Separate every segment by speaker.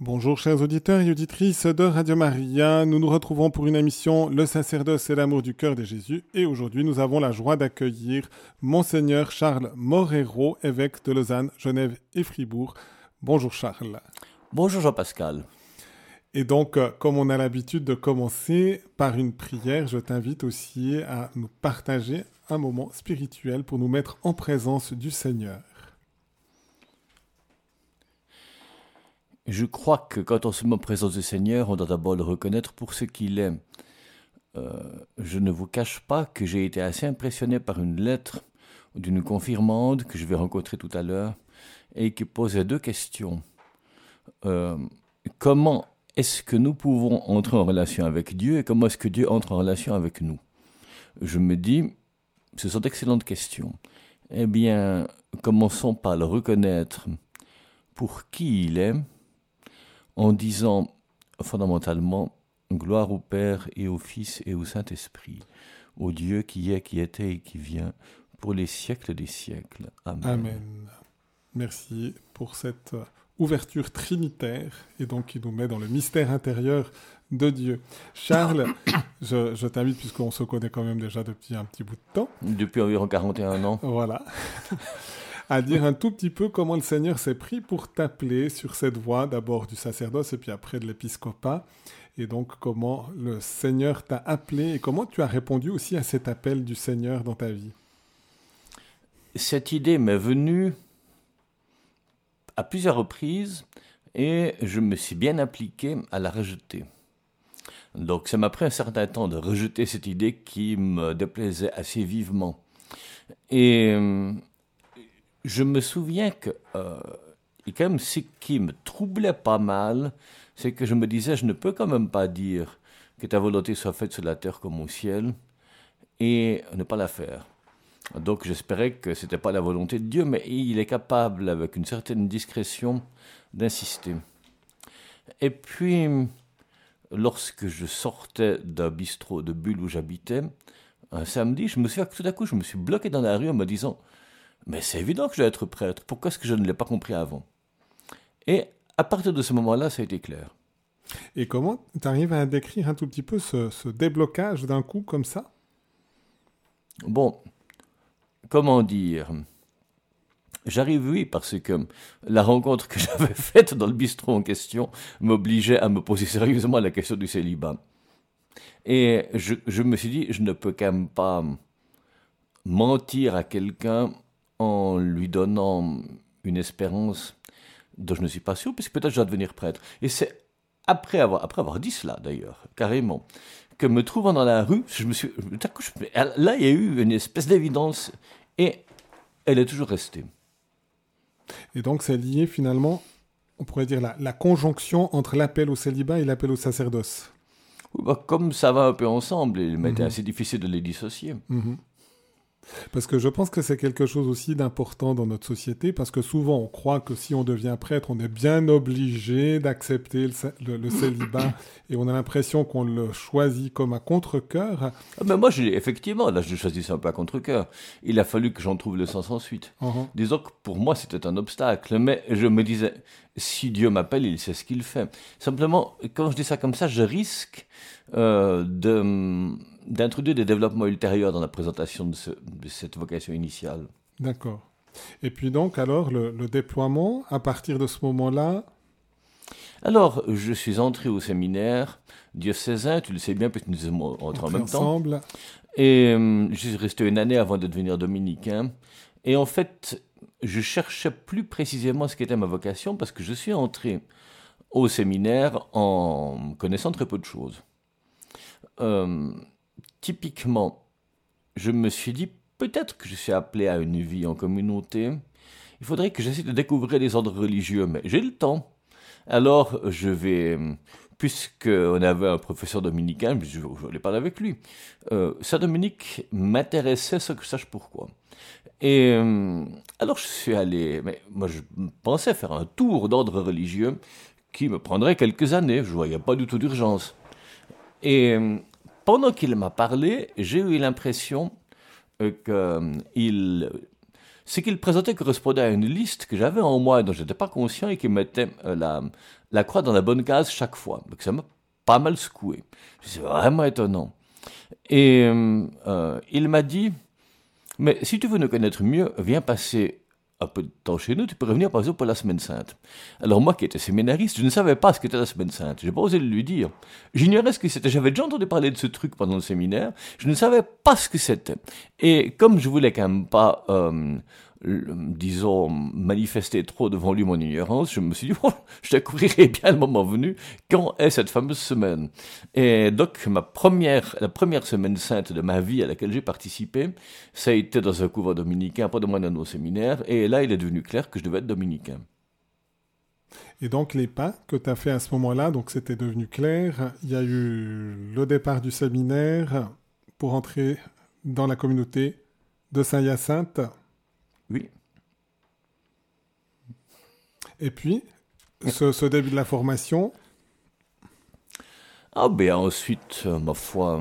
Speaker 1: Bonjour chers auditeurs et auditrices de Radio Maria, nous nous retrouvons pour une émission Le sacerdoce et l'amour du cœur de Jésus et aujourd'hui nous avons la joie d'accueillir Monseigneur Charles Morero, évêque de Lausanne, Genève et Fribourg. Bonjour Charles.
Speaker 2: Bonjour Jean-Pascal.
Speaker 1: Et donc, euh, comme on a l'habitude de commencer par une prière, je t'invite aussi à nous partager un moment spirituel pour nous mettre en présence du Seigneur.
Speaker 2: Je crois que quand on se met en présence du Seigneur, on doit d'abord le reconnaître pour ce qu'il est. Euh, je ne vous cache pas que j'ai été assez impressionné par une lettre d'une confirmande que je vais rencontrer tout à l'heure et qui posait deux questions. Euh, comment est-ce que nous pouvons entrer en relation avec Dieu et comment est-ce que Dieu entre en relation avec nous? Je me dis, ce sont d'excellentes questions. Eh bien, commençons par le reconnaître pour qui il est, en disant fondamentalement gloire au Père et au Fils et au Saint-Esprit, au Dieu qui est, qui était et qui vient, pour les siècles des siècles. Amen.
Speaker 1: Amen. Merci pour cette ouverture trinitaire et donc qui nous met dans le mystère intérieur de Dieu. Charles, je, je t'invite, puisqu'on se connaît quand même déjà depuis un petit bout de temps.
Speaker 2: Depuis environ 41 ans.
Speaker 1: Voilà. À dire un tout petit peu comment le Seigneur s'est pris pour t'appeler sur cette voie, d'abord du sacerdoce et puis après de l'épiscopat, et donc comment le Seigneur t'a appelé et comment tu as répondu aussi à cet appel du Seigneur dans ta vie?
Speaker 2: Cette idée m'est venue à plusieurs reprises et je me suis bien appliqué à la rejeter. Donc ça m'a pris un certain temps de rejeter cette idée qui me déplaisait assez vivement. Et je me souviens que euh, quand même ce qui me troublait pas mal, c'est que je me disais, je ne peux quand même pas dire que ta volonté soit faite sur la terre comme au ciel et ne pas la faire. Donc j'espérais que ce n'était pas la volonté de Dieu, mais il est capable, avec une certaine discrétion, d'insister. Et puis, lorsque je sortais d'un bistrot de Bulle où j'habitais, un samedi, je me suis tout à coup, je me suis bloqué dans la rue en me disant mais c'est évident que je dois être prêtre. Pourquoi est-ce que je ne l'ai pas compris avant? Et à partir de ce moment-là, ça a été clair.
Speaker 1: Et comment tu arrives à décrire un tout petit peu ce, déblocage d'un coup comme ça?
Speaker 2: Bon, comment dire? J'arrive, oui, parce que la rencontre que j'avais faite dans le bistrot en question m'obligeait à me poser sérieusement la question du célibat. Et je, je me suis dit, je ne peux quand même pas mentir à quelqu'un en lui donnant une espérance dont je ne suis pas sûr, puisque peut-être je vais devenir prêtre. Et c'est après avoir, après avoir dit cela, d'ailleurs, carrément, que me trouvant dans la rue, je me suis. Là, il y a eu une espèce d'évidence, et elle est toujours restée.
Speaker 1: Et donc, c'est lié finalement, on pourrait dire, la, la conjonction entre l'appel au célibat et l'appel au sacerdoce.
Speaker 2: Bah, comme ça va un peu ensemble, il m'était mhm. assez difficile de les dissocier.
Speaker 1: Mhm. Parce que je pense que c'est quelque chose aussi d'important dans notre société, parce que souvent on croit que si on devient prêtre, on est bien obligé d'accepter le, célibat, et on a l'impression qu'on le choisit comme à contre-coeur.
Speaker 2: Ah, mais moi, effectivement, là je choisissais un peu à contre-coeur. Il a fallu que j'en trouve le sens ensuite. Uh-huh. Disons que pour moi c'était un obstacle, mais je me disais, si Dieu m'appelle, il sait ce qu'il fait. Simplement, quand je dis ça comme ça, je risque euh, de d'introduire des développements ultérieurs dans la présentation de, cette vocation initiale.
Speaker 1: D'accord. Et puis donc, alors, le, déploiement, à partir de ce moment-là?
Speaker 2: Alors, je suis entré au séminaire diocésain, tu le sais bien, puisque nous sommes entrés en même ensemble. temps. Et euh, je suis resté une année avant de devenir dominicain. Et en fait, je cherchais plus précisément ce qu'était ma vocation, parce que je suis entré au séminaire en connaissant très peu de choses. Euh, typiquement, je me suis dit, peut-être que je suis appelé à une vie en communauté. Il faudrait que j'essaie de découvrir les ordres religieux, mais j'ai le temps. Alors, je vais, puisqu'on avait un professeur dominicain, je voulais parler avec lui. Euh, Saint Dominique m'intéressait sans que je sache pourquoi. Et euh, alors je suis allé, mais moi je pensais faire un tour d'ordre religieux qui me prendrait quelques années, je voyais pas du tout d'urgence. Et pendant qu'il m'a parlé, j'ai eu l'impression euh, qu'il ce qu'il présentait correspondait à une liste que j'avais en moi dont je n'étais pas conscient et qui mettait euh, la, la croix dans la bonne case chaque fois. Donc ça m'a pas mal secoué. C'est vraiment étonnant. Et euh, il m'a dit, mais si tu veux nous connaître mieux, viens passer un peu de temps chez nous, tu peux revenir par exemple pour la semaine sainte. Alors moi qui étais séminariste, je ne savais pas ce qu'était la semaine sainte. J'ai pas osé lui dire. J'ignorais ce que c'était. J'avais déjà entendu parler de ce truc pendant le séminaire. Je ne savais pas ce que c'était. Et comme je voulais quand même pas euh, disons, manifester trop devant lui mon ignorance, je me suis dit, oh, je découvrirai bien le moment venu quand est cette fameuse semaine. Et donc, la première semaine sainte de ma vie à laquelle j'ai participé, ça a été dans un couvent dominicain, pas de moins d'un au séminaire, et là, il est devenu clair que je devais être dominicain.
Speaker 1: Et donc les pas que tu as fait à ce moment-là, donc c'était devenu clair. Il y a eu le départ du séminaire pour entrer dans la communauté de Saint-Hyacinthe.
Speaker 2: Oui.
Speaker 1: Et puis, ce, début de la formation
Speaker 2: Ah ben ensuite, euh, ma foi,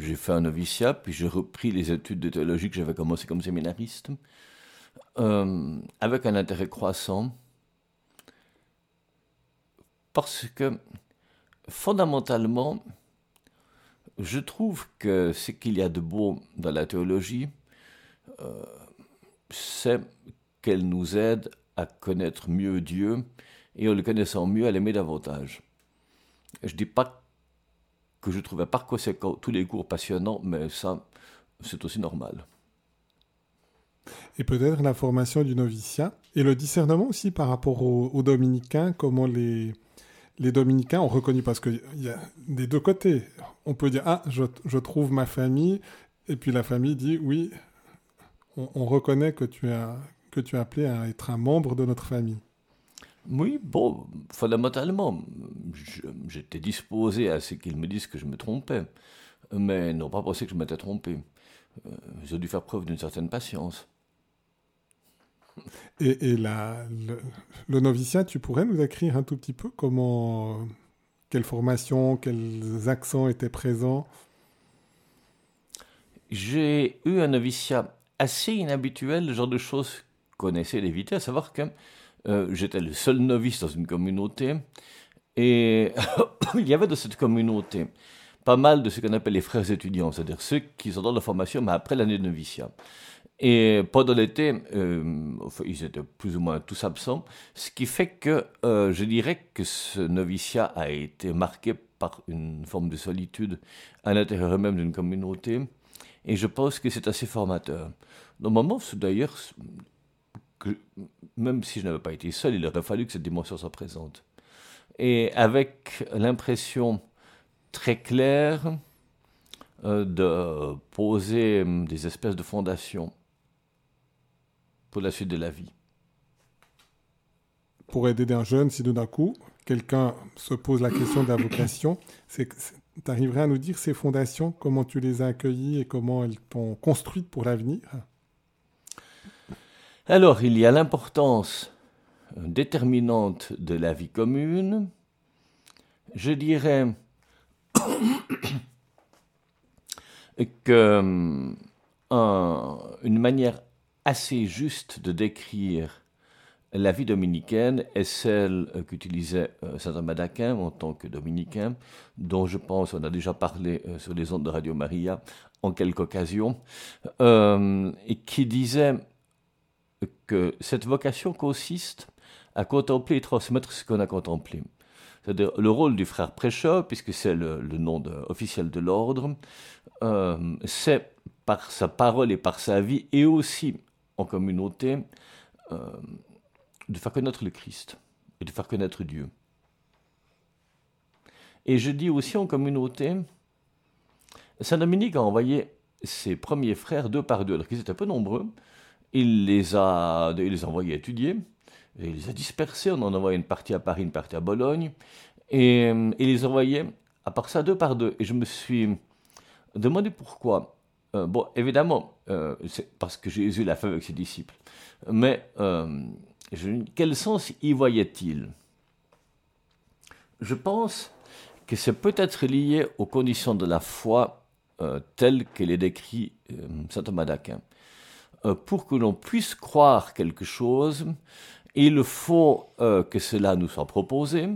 Speaker 2: j'ai fait un noviciat, puis j'ai repris les études de théologie que j'avais commencé comme séminariste, euh, avec un intérêt croissant, parce que fondamentalement, je trouve que ce qu'il y a de beau dans la théologie, euh, c'est qu'elle nous aide à connaître mieux Dieu et en le connaissant mieux, à l'aimer davantage. Je ne dis pas que je trouvais par conséquent tous les cours passionnants, mais ça, c'est aussi normal.
Speaker 1: Et peut-être la formation du noviciat et le discernement aussi par rapport aux, dominicains, comment les, les dominicains ont reconnu, parce qu'il y a des deux côtés. On peut dire, ah, je, je trouve ma famille, et puis la famille dit, oui, on, reconnaît que tu, as, que tu es appelé à être un membre de notre famille.
Speaker 2: Oui, bon, fondamentalement, j'étais disposé à ce qu'ils me disent que je me trompais, mais non pas pensé que je m'étais trompé. Euh, j'ai dû faire preuve d'une certaine patience.
Speaker 1: Et, la, le, noviciat, tu pourrais nous écrire un tout petit peu comment, quelle formation, quels accents étaient présents?
Speaker 2: J'ai eu un noviciat assez inhabituel, le genre de choses qu'on essaie d'éviter, à savoir que euh, j'étais le seul novice dans une communauté, et il y avait de cette communauté pas mal de ce qu'on appelle les frères étudiants, c'est-à-dire ceux qui sont dans la formation, mais après l'année de noviciat. Et pendant l'été, euh, ils étaient plus ou moins tous absents, ce qui fait que euh, je dirais que ce noviciat a été marqué par une forme de solitude à l'intérieur même d'une communauté, et je pense que c'est assez formateur. Normalement, d'ailleurs, même si je n'avais pas été seul, il aurait fallu que cette dimension soit présente. Et avec l'impression très claire euh, de poser hum, des espèces de fondations pour la suite de la vie.
Speaker 1: Pour aider un jeune, si d'un coup, quelqu'un se pose la question de la vocation, c'est tu à nous dire ces fondations, comment tu les as accueillies et comment elles t'ont construites pour l'avenir?
Speaker 2: Alors, il y a l'importance déterminante de la vie commune. Je dirais que une manière assez juste de décrire la vie dominicaine est celle euh, qu'utilisait euh, saint Thomas d'Aquin en tant que dominicain, dont je pense on a déjà parlé euh, sur les ondes de Radio Maria en quelques occasions, et qui disait que cette vocation consiste à contempler et transmettre ce qu'on a contemplé. C'est-à-dire le rôle du frère prêcheur, puisque c'est le, nom officiel de l'ordre, c'est par sa parole et par sa vie, et aussi en communauté, de faire connaître le Christ et de faire connaître Dieu. Et je dis aussi en communauté, Saint Dominique a envoyé ses premiers frères deux par deux, alors qu'ils étaient peu nombreux. Il les a, il les a envoyés étudier, il les a dispersés. On en envoyé une partie à Paris, une partie à Bologne, et il les envoyait à part ça deux par deux. Et je me suis demandé pourquoi. Euh, bon, évidemment, euh, c'est parce que Jésus l'a fait avec ses disciples. Mais euh, quel sens y voyait-il? Je pense que c'est peut-être lié aux conditions de la foi euh, telles qu'elle est décrite euh, saint Thomas d'Aquin. euh, pour que l'on puisse croire quelque chose, il faut que cela nous soit proposé,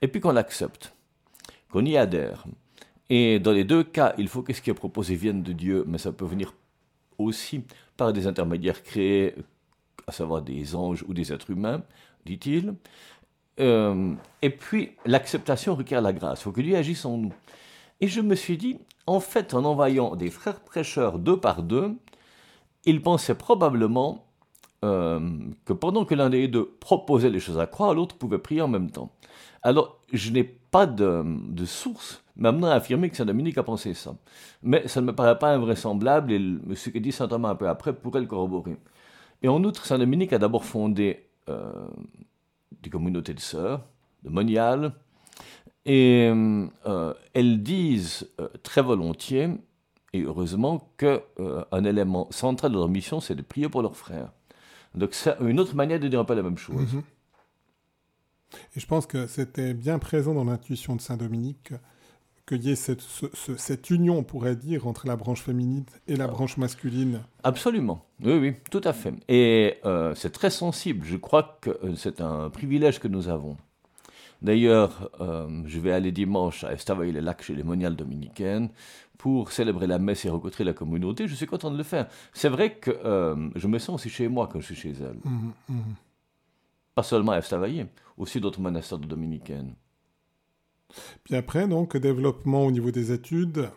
Speaker 2: et puis qu'on l'accepte, qu'on y adhère. Et dans les deux cas, il faut que ce qui est proposé vienne de Dieu, mais ça peut venir aussi par des intermédiaires créés, à savoir des anges ou des êtres humains, dit-il. Euh, et puis, l'acceptation requiert la grâce. Il faut que Dieu agisse en nous. Et je me suis dit, en fait, en envoyant des frères prêcheurs deux par deux, il pensait probablement euh, que pendant que l'un des deux proposait les choses à croire, l'autre pouvait prier en même temps. Alors, je n'ai pas de, de source m'amenant à affirmer que Saint-Dominique a pensé ça. Mais ça ne me paraît pas invraisemblable et ce que dit Saint Thomas un peu après pourrait le corroborer. Et en outre, Saint-Dominique a d'abord fondé euh, des communautés de sœurs, de moniales, et euh, elles disent euh, très volontiers, et heureusement, qu'un un élément central de leur mission, c'est de prier pour leurs frères. Donc c'est une autre manière de dire un peu la même chose. Mhm.
Speaker 1: Et je pense que c'était bien présent dans l'intuition de Saint Dominique qu'il y ait cette, cette, union, on pourrait dire, entre la branche féminine et la branche masculine.
Speaker 2: Absolument, oui, oui, tout à fait. Et euh, c'est très sensible, je crois que euh, c'est un privilège que nous avons. D'ailleurs, euh, je vais aller dimanche à Estavayer-les-Lacs chez les moniales dominicaines pour célébrer la messe et rencontrer la communauté. Je suis content de le faire. C'est vrai que je me sens aussi chez moi quand je suis chez elle. Mmh, mmh. Pas seulement à Estavayer, aussi d'autres monastères de dominicaines.
Speaker 1: Puis après, donc, développement au niveau des études.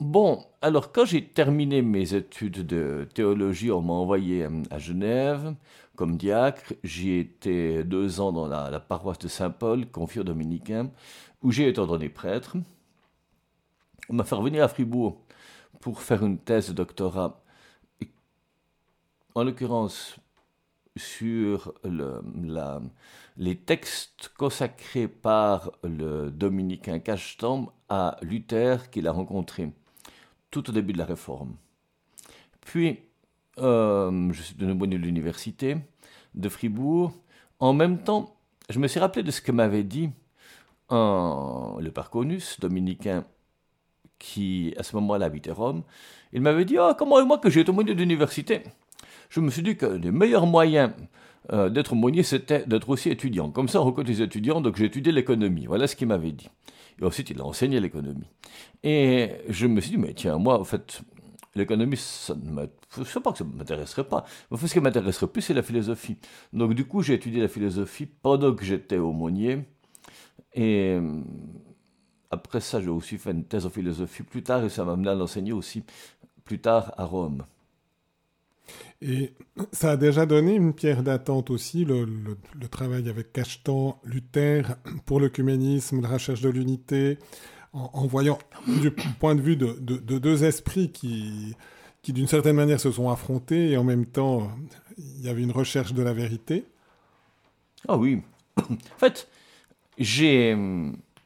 Speaker 2: Bon, alors quand j'ai terminé mes études de théologie, on m'a envoyé euh, à Genève comme diacre. J'y été deux ans dans la, paroisse de Saint-Paul, confure dominicain, où j'ai été ordonné prêtre. On m'a fait revenir à Fribourg pour faire une thèse de doctorat. En l'occurrence, sur les textes consacrés par le dominicain Cachetan à Luther qu'il a rencontré tout au début de la Réforme. Puis, euh, je suis de nouveau de l'université de Fribourg. En même temps, je me suis rappelé de ce que m'avait dit un, le Parconus, dominicain, qui à ce moment-là habitait Rome. Il m'avait dit Ah, comment moi que j'ai été au de l'université? Je me suis dit que les meilleurs moyens euh, d'être aumônier, c'était d'être aussi étudiant. Comme ça, on recrute les étudiants, donc j'ai étudié l'économie. Voilà ce qu'il m'avait dit. Et ensuite, il a enseigné l'économie. Et je me suis dit, mais tiens, moi, en fait, l'économie, ça ne sais pas que ça ne m'intéresserait pas. Mais ce qui m'intéresserait plus, c'est la philosophie. Donc, du coup, j'ai étudié la philosophie pendant que j'étais aumônier. Et euh, après ça, j'ai aussi fait une thèse en philosophie plus tard, et ça m'a amené à l'enseigner aussi plus tard à Rome.
Speaker 1: Et ça a déjà donné une pierre d'attente aussi, le, travail avec Cachetan, Luther, pour l'œcuménisme, la recherche de l'unité, en, voyant du point de vue de, deux esprits qui, qui d'une certaine manière se sont affrontés et en même temps il y avait une recherche de la vérité.
Speaker 2: Ah oui. en fait, j'ai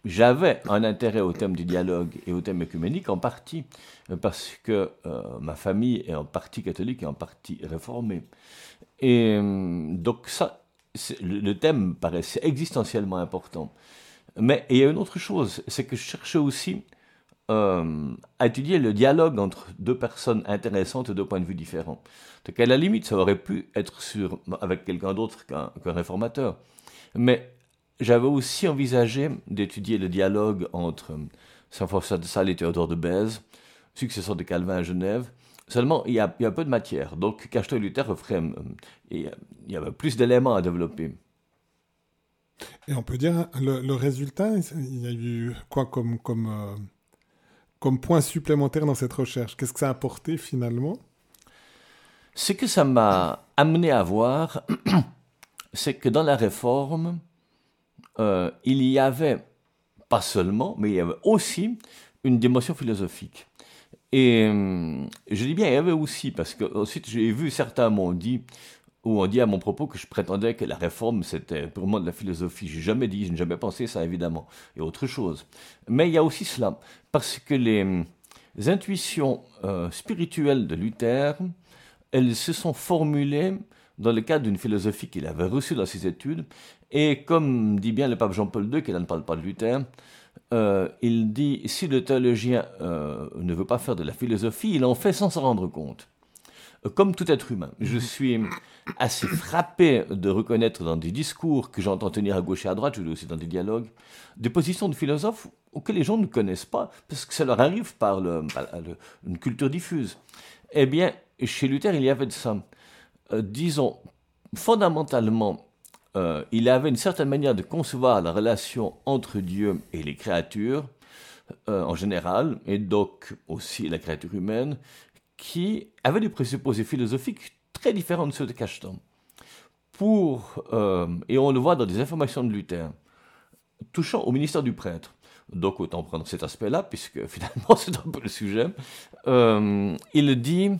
Speaker 2: j'avais un intérêt au thème du dialogue et au thème écuménique en partie parce que euh, ma famille est en partie catholique et en partie réformée. Et euh, donc ça, le thème paraissait existentiellement important. Mais il y a une autre chose, c'est que je cherchais aussi euh, à étudier le dialogue entre deux personnes intéressantes et deux points de vue différents. Donc à la limite, ça aurait pu être avec quelqu'un d'autre qu'un réformateur. Mais j'avais aussi envisagé d'étudier le dialogue entre Saint François de Sales et Théodore de Bèze, successeur de Calvin à Genève. Seulement, il y a, peu de matière. Donc, Cachetot et Luther offraient. il y avait plus d'éléments à développer.
Speaker 1: Et on peut dire, le, résultat, il y a eu quoi comme, comme, euh, comme point supplémentaire dans cette recherche? Qu'est-ce que ça a apporté finalement?
Speaker 2: Ce que ça m'a amené à voir, c'est que dans la réforme, euh, il y avait, pas seulement, mais il y avait aussi une dimension philosophique. Et euh, je dis bien, il y avait aussi, parce que ensuite j'ai vu certains m'ont dit, ou ont dit à mon propos que je prétendais que la réforme c'était purement de la philosophie. J'ai jamais dit, je n'ai jamais pensé ça évidemment, et autre chose. Mais il y a aussi cela, parce que les, intuitions euh, spirituelles de Luther, elles se sont formulées dans le cadre d'une philosophie qu'il avait reçue dans ses études, et comme dit bien le pape Jean-Paul II, qui ne parle pas de Luther, il dit si le théologien ne veut pas faire de la philosophie, il en fait sans s'en rendre compte. Comme tout être humain, je suis assez frappé de reconnaître dans des discours que j'entends tenir à gauche et à droite, je lis aussi dans des dialogues, des positions de philosophes que les gens ne connaissent pas, parce que ça leur arrive par, une culture diffuse. Eh bien, chez Luther, il y avait de ça. Euh, disons, fondamentalement, euh, il avait une certaine manière de concevoir la relation entre Dieu et les créatures, euh, en général, et donc aussi la créature humaine, qui avait des présupposés philosophiques très différents de ceux de Cacheton. Pour, et on le voit dans des informations de Luther, touchant au ministère du prêtre. Donc autant prendre cet aspect-là, puisque finalement c'est un peu le sujet. il dit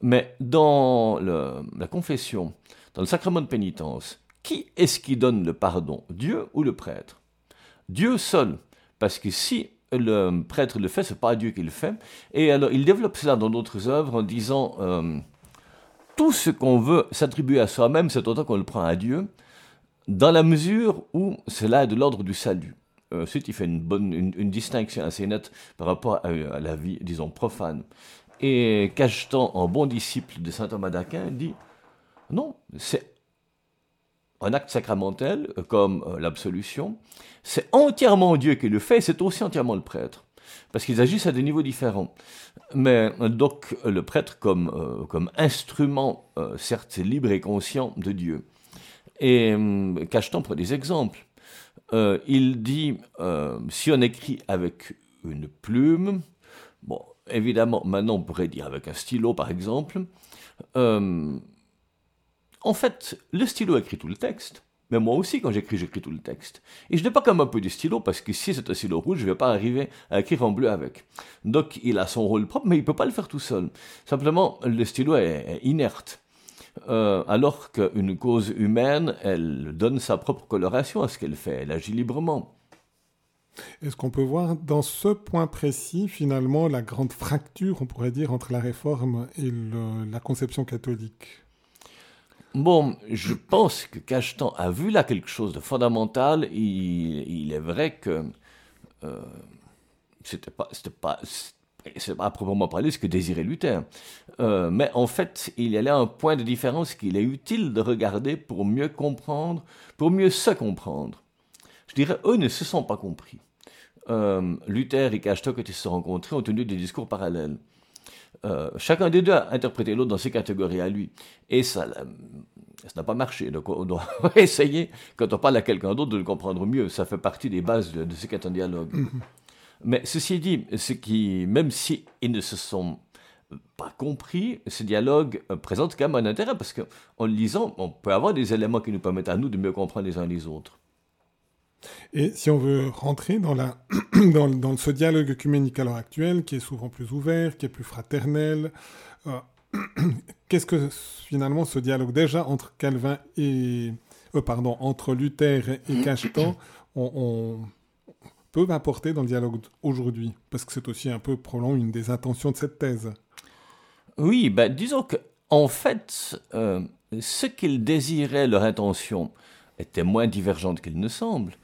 Speaker 2: mais dans la confession, dans le sacrement de pénitence, qui est-ce qui donne le pardon? Dieu ou le prêtre? Dieu seul. Parce que si le prêtre le fait, c'est pas Dieu qui le fait. Et alors, il développe cela dans d'autres œuvres en disant euh, tout ce qu'on veut s'attribuer à soi-même, c'est autant qu'on le prend à Dieu, dans la mesure où cela est de l'ordre du salut. Euh, ensuite, il fait une, distinction assez nette par rapport à, la vie, disons, profane. Et Cachetan, en bon disciple de saint Thomas d'Aquin, dit non, c'est un acte sacramentel, euh, comme euh, l'absolution. C'est entièrement Dieu qui le fait, c'est aussi entièrement le prêtre. Parce qu'ils agissent à des niveaux différents. Mais donc le prêtre comme, euh, comme instrument, certes libre et conscient de Dieu. Et Cachetan prend des exemples. il dit, si on écrit avec une plume, bon, évidemment, maintenant on pourrait dire avec un stylo par exemple. Euh, en fait, le stylo écrit tout le texte. Mais moi aussi, quand j'écris, j'écris tout le texte. Et je n'ai pas comme un peu du stylo, parce que si c'est un stylo rouge, je ne vais pas arriver à écrire en bleu avec. Donc, il a son rôle propre, mais il ne peut pas le faire tout seul. Simplement, le stylo est, inerte. Euh, alors qu'une cause humaine, elle donne sa propre coloration à ce qu'elle fait. Elle agit librement.
Speaker 1: Est-ce qu'on peut voir dans ce point précis, finalement, la grande fracture, on pourrait dire, entre la réforme et la conception catholique?
Speaker 2: Bon, je pense que Cachetan a vu là quelque chose de fondamental. Il, est vrai que euh, c'était pas, pas à proprement parler ce que désirait Luther. Euh, mais en fait, il y a là un point de différence qu'il est utile de regarder pour mieux comprendre, pour mieux se comprendre. Je dirais, eux ne se sont pas compris. Euh, Luther et quand ils se sont rencontrés, ont tenu des discours parallèles. Euh, chacun des deux a interprété l'autre dans ses catégories à lui. Et ça, ça n'a pas marché. Donc on doit essayer, quand on parle à quelqu'un d'autre, de le comprendre mieux. Ça fait partie des bases de, ce qu'est un dialogue. Mm-hmm. Mais ceci dit, ce qui, même si ils ne se sont pas compris, ce dialogue euh, présente quand même un intérêt parce qu'en le lisant, on peut avoir des éléments qui nous permettent à nous de mieux comprendre les uns les autres.
Speaker 1: Et si on veut rentrer dans, la, dans, ce dialogue œcuménique à l'heure actuelle, qui est souvent plus ouvert, qui est plus fraternel, euh, qu'est-ce que finalement ce dialogue déjà entre Calvin et euh, pardon entre Luther et Cachetan on, peut apporter dans le dialogue aujourd'hui Parce que c'est aussi un peu probablement une des intentions de cette thèse.
Speaker 2: Oui, ben, disons que en fait, euh, ce qu'ils désiraient, leur intention, était moins divergente qu'il ne semble.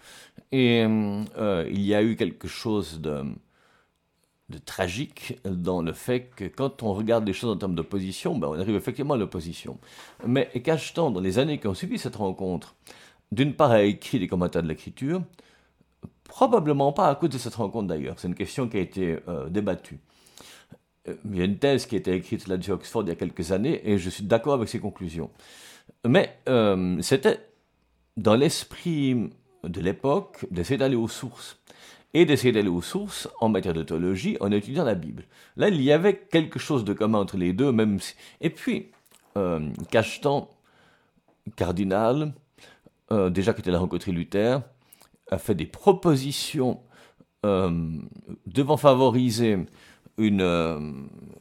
Speaker 2: Et euh, il y a eu quelque chose de, de, tragique dans le fait que quand on regarde les choses en termes d'opposition, ben on arrive effectivement à l'opposition. Mais Cachetan, dans les années qui ont suivi cette rencontre, d'une part a écrit des commentaires de l'écriture, probablement pas à cause de cette rencontre d'ailleurs, c'est une question qui a été euh, débattue. Euh, il y a une thèse qui a été écrite là-dessus à Oxford il y a quelques années et je suis d'accord avec ses conclusions. Mais c'était dans l'esprit de l'époque d'essayer d'aller aux sources. Et d'essayer d'aller aux sources en matière de théologie en étudiant la Bible. Là, il y avait quelque chose de commun entre les deux, même si... Et puis, euh, Cachetan, cardinal, euh, déjà qu'il était rencontré Luther, a fait des propositions euh, devant favoriser euh,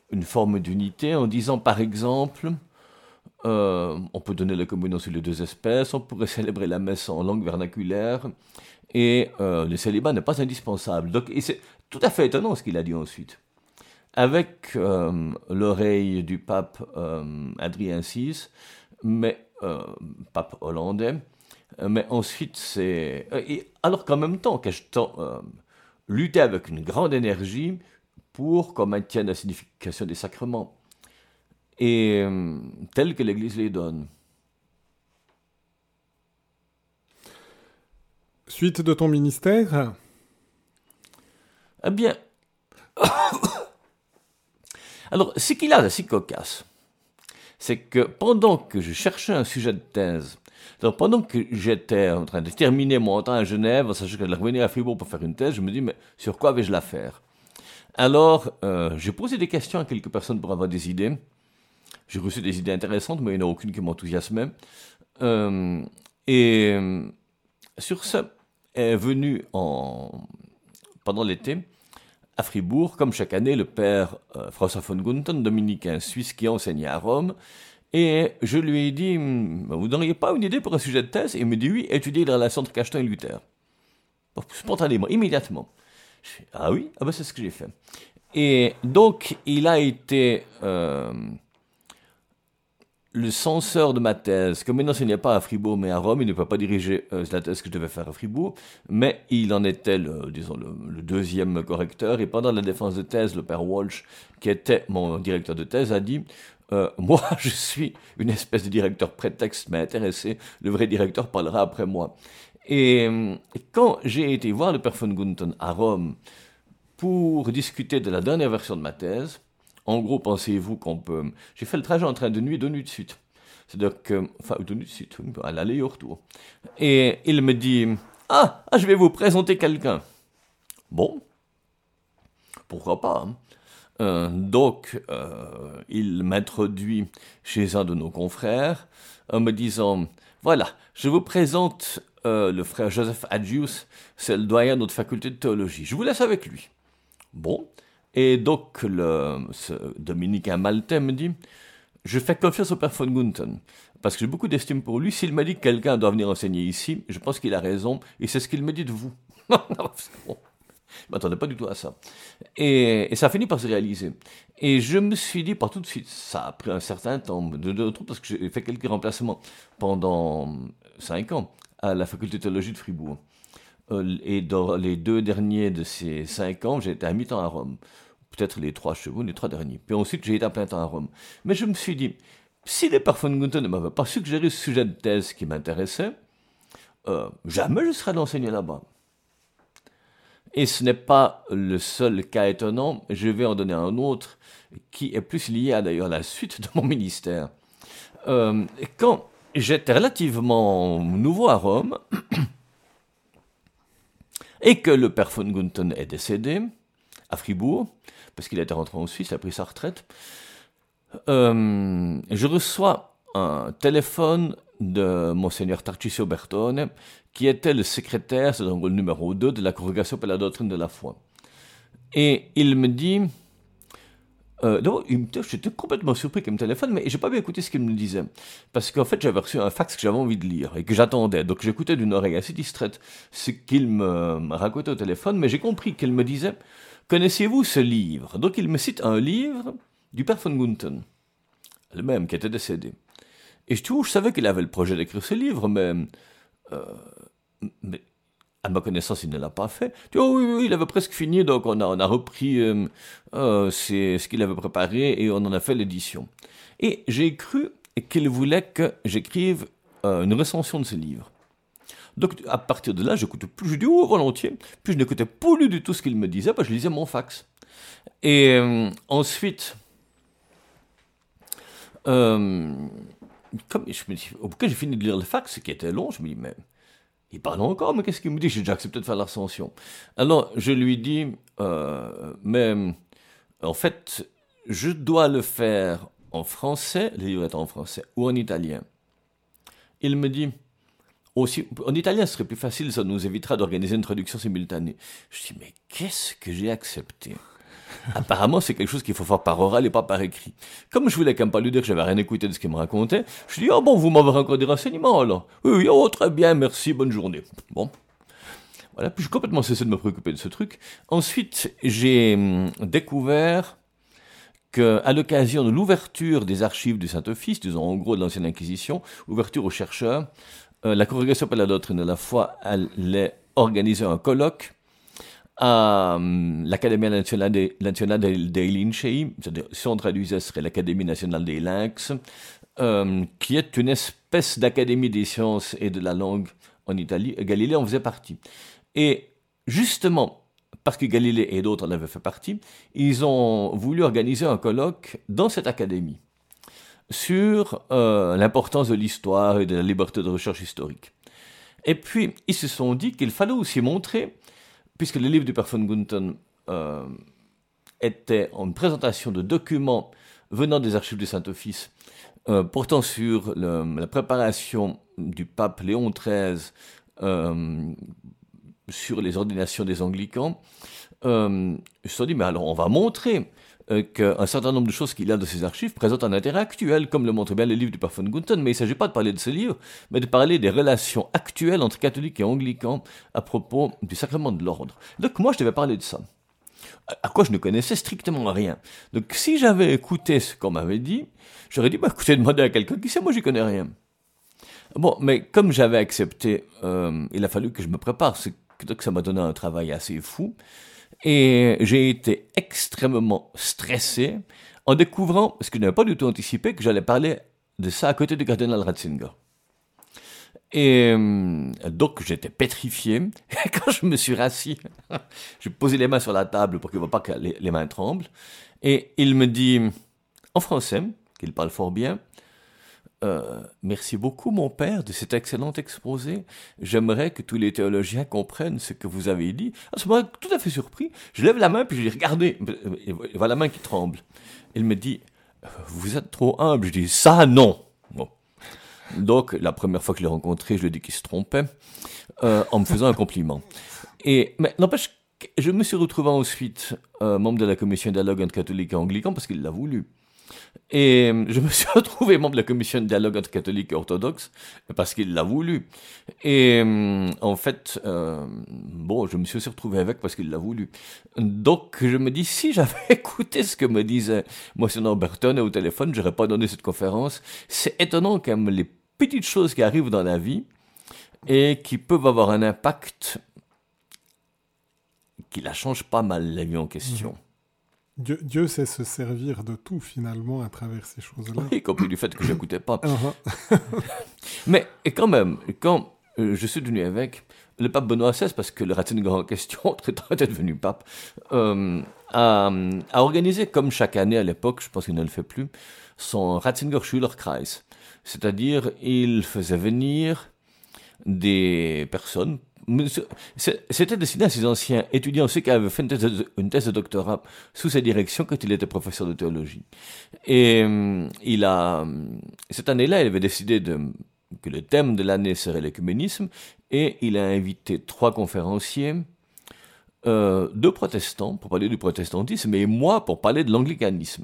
Speaker 2: une forme d'unité en disant, par exemple, euh, on peut donner la communion sur les deux espèces, on pourrait célébrer la messe en langue vernaculaire, et euh, le célibat n'est pas indispensable. Donc, c'est tout à fait étonnant ce qu'il a dit ensuite. Avec euh, l'oreille du pape Adrien VI, mais pape hollandais, mais ensuite c'est alors qu'en même temps, lutter avec une grande énergie pour qu'on maintienne la signification des sacrements, et euh, tels que l'Église les donne.
Speaker 1: Suite de ton ministère?
Speaker 2: Eh bien, alors, ce qu'il a d'assez cocasse, c'est que pendant que je cherchais un sujet de thèse, donc pendant que j'étais en train de terminer mon temps à Genève, sachant que je revenir à Fribourg pour faire une thèse, je me dis, mais sur quoi vais-je la faire? Alors, euh, j'ai posé des questions à quelques personnes pour avoir des idées. J'ai reçu des idées intéressantes, mais il n'y en a aucune qui m'enthousiasmait. Euh, et sur ce est venu en, pendant l'été à Fribourg, comme chaque année, le père euh, François von Gunten, dominicain suisse qui enseignait à Rome. Et je lui ai dit, hmm, vous n'auriez pas une idée pour un sujet de thèse? Il me dit oui, étudier les relations entre Cacheton et Luther. Spontanément, immédiatement. ah oui, ah ben c'est ce que j'ai fait. Et donc, il a été euh, le censeur de ma thèse, comme il n'enseignait pas à Fribourg mais à Rome, il ne peut pas diriger euh, la thèse que je devais faire à Fribourg, mais il en était, le, disons, le, deuxième correcteur. Et pendant la défense de thèse, le père Walsh, qui était mon directeur de thèse, a dit euh, Moi, je suis une espèce de directeur prétexte, mais intéressé. Le vrai directeur parlera après moi. Et, quand j'ai été voir le père von Gunten à Rome pour discuter de la dernière version de ma thèse, en gros, pensez-vous qu'on peut... J'ai fait le trajet en train de nuit, de nuit de suite. C'est-à-dire que... Enfin, de nuit de suite, à l'aller et au retour. Et il me dit, ah, ah, je vais vous présenter quelqu'un. Bon, pourquoi pas hein. euh, Donc, euh, il m'introduit chez un de nos confrères en me disant, voilà, je vous présente euh, le frère Joseph Adjus, c'est le doyen de notre faculté de théologie. Je vous laisse avec lui. Bon, et donc, le, ce Dominicain maltais me dit, je fais confiance au père von Gunten, parce que j'ai beaucoup d'estime pour lui. S'il m'a dit que quelqu'un doit venir enseigner ici, je pense qu'il a raison, et c'est ce qu'il me dit de vous. bon. Je m'attendais pas du tout à ça. Et, ça a fini par se réaliser. Et je me suis dit, pas tout de suite, ça a pris un certain temps, de, de, parce que j'ai fait quelques remplacements pendant cinq ans à la faculté de théologie de Fribourg. Euh, et dans les deux derniers de ces cinq ans, j'ai été à mi-temps à Rome. Peut-être les trois chevaux, les trois derniers. Puis ensuite, j'ai été à plein temps à Rome. Mais je me suis dit, si les parfums de ne m'avaient pas suggéré ce sujet de thèse qui m'intéressait, euh, jamais je serais d'enseigner là-bas. Et ce n'est pas le seul cas étonnant, je vais en donner un autre qui est plus lié à d'ailleurs la suite de mon ministère. Euh, quand j'étais relativement nouveau à Rome, et que le père von Gunten est décédé à Fribourg, parce qu'il était rentré en Suisse, il a pris sa retraite, euh, je reçois un téléphone de Monseigneur Tarcisio Bertone, qui était le secrétaire, c'est donc le numéro 2 de la Congrégation pour la doctrine de la foi. Et il me dit, euh, j'étais complètement surpris qu'il me téléphone, mais j'ai pas bien écouté ce qu'il me disait. Parce qu'en fait, j'avais reçu un fax que j'avais envie de lire et que j'attendais. Donc j'écoutais d'une oreille assez distraite ce qu'il me racontait au téléphone, mais j'ai compris qu'il me disait Connaissez-vous ce livre? Donc il me cite un livre du père von Gunten, le même qui était décédé. Et je, je savais qu'il avait le projet d'écrire ce livre, mais, euh, mais à ma connaissance, il ne l'a pas fait. Tu oh oui, oui, il avait presque fini, donc on a, repris euh, euh, ce qu'il avait préparé et on en a fait l'édition. Et j'ai cru qu'il voulait que j'écrive euh, une recension de ce livre. Donc à partir de là, j'écoutais plus, je dis oh volontiers, puis je n'écoutais plus du tout ce qu'il me disait, je lisais mon fax. Et ensuite, comme je me dis, au j'ai fini de lire le fax, qui était long, je me dis mais il parle encore, mais qu'est-ce qu'il me dit? J'ai déjà accepté de faire l'ascension. Alors, je lui dis, euh, mais en fait, je dois le faire en français, le livre est en français, ou en italien. Il me dit, aussi, en italien, ce serait plus facile, ça nous évitera d'organiser une traduction simultanée. Je dis, mais qu'est-ce que j'ai accepté? Apparemment, c'est quelque chose qu'il faut faire par oral et pas par écrit. Comme je voulais quand même pas lui dire que j'avais rien écouté de ce qu'il me racontait, je lui dis, oh bon, vous m'avez encore des renseignements alors? Oui, oui, oh, très bien, merci, bonne journée. Bon. Voilà, puis j'ai complètement cessé de me préoccuper de ce truc. Ensuite, j'ai hum, découvert que, à l'occasion de l'ouverture des archives du Saint-Office, disons en gros de l'ancienne Inquisition, ouverture aux chercheurs, euh, la Congrégation pour la doctrine de la foi allait organiser un colloque hum, l'Académie nationale des, nationale des Lincei, si on traduisait, ce serait l'Académie nationale des Lynx, hum, qui est une espèce d'académie des sciences et de la langue en Italie. Galilée en faisait partie. Et justement, parce que Galilée et d'autres en avaient fait partie, ils ont voulu organiser un colloque dans cette académie sur euh, l'importance de l'histoire et de la liberté de recherche historique. Et puis, ils se sont dit qu'il fallait aussi montrer, puisque le livre du père von euh, était une présentation de documents venant des archives du Saint-Office, euh, portant sur la préparation du pape Léon XIII sur les ordinations des anglicans, euh, ils se sont dit, mais alors on va montrer euh, qu'un certain nombre de choses qu'il a de ces archives présentent un intérêt actuel, comme le montre bien le livre du père von Gunten, mais il ne s'agit pas de parler de ce livre, mais de parler des relations actuelles entre catholiques et anglicans à propos du sacrement de l'ordre. Donc moi, je devais parler de ça. À quoi je ne connaissais strictement rien. Donc si j'avais écouté ce qu'on m'avait dit, j'aurais dit, bah écoutez, demandez à quelqu'un qui sait, moi j'y connais rien. Bon, mais comme j'avais accepté, euh, il a fallu que je me prépare, donc ça m'a donné un travail assez fou. Et j'ai été extrêmement stressé en découvrant, ce que je n'avais pas du tout anticipé, que j'allais parler de ça à côté du cardinal Ratzinger. Et euh, donc j'étais pétrifié. Quand je me suis rassis, j'ai posé les mains sur la table pour qu'il ne voit pas que les, mains tremblent. Et il me dit, en français, qu'il parle fort bien, euh, merci beaucoup, mon père, de cet excellent exposé. J'aimerais que tous les théologiens comprennent ce que vous avez dit. À ce moment, tout à fait surpris, je lève la main puis je dis Regardez, et voilà la main qui tremble. Il me dit Vous êtes trop humble. Je dis Ça, non. Donc, la première fois que je l'ai rencontré, je lui ai dit qu'il se trompait euh, en me faisant un compliment. Et, mais n'empêche, je me suis retrouvé ensuite euh, membre de la commission dialogue entre catholiques et anglicans parce qu'il l'a voulu. Et euh, je me suis retrouvé membre de la commission de dialogue entre catholiques et orthodoxes parce qu'il l'a voulu. Et euh, en fait, euh, bon, je me suis aussi retrouvé avec parce qu'il l'a voulu. Donc je me dis, si j'avais écouté ce que me disait Monsignor Burton au téléphone, j'aurais pas donné cette conférence. C'est étonnant quand même les petites choses qui arrivent dans la vie et qui peuvent avoir un impact qui la change pas mal, la vie en question.
Speaker 1: Dieu, sait se servir de tout finalement à travers ces choses-là.
Speaker 2: Y compris du fait que je n'écoutais pas. Uh-huh. Mais quand même, quand euh, je suis devenu évêque, le pape Benoît XVI, parce que le Ratzinger en question, très tard était devenu pape, euh, a, organisé, comme chaque année à l'époque, je pense qu'il ne le fait plus, son Ratzinger Schülerkreis. C'est-à-dire, il faisait venir des personnes c'était destiné à ces anciens étudiants, ceux qui avaient fait une thèse, de, doctorat sous sa direction quand il était professeur de théologie. Et euh, il a, cette année-là, il avait décidé que le thème de l'année serait l'écuménisme, et il a invité trois conférenciers, euh, deux protestants pour parler du protestantisme, et moi pour parler de l'anglicanisme.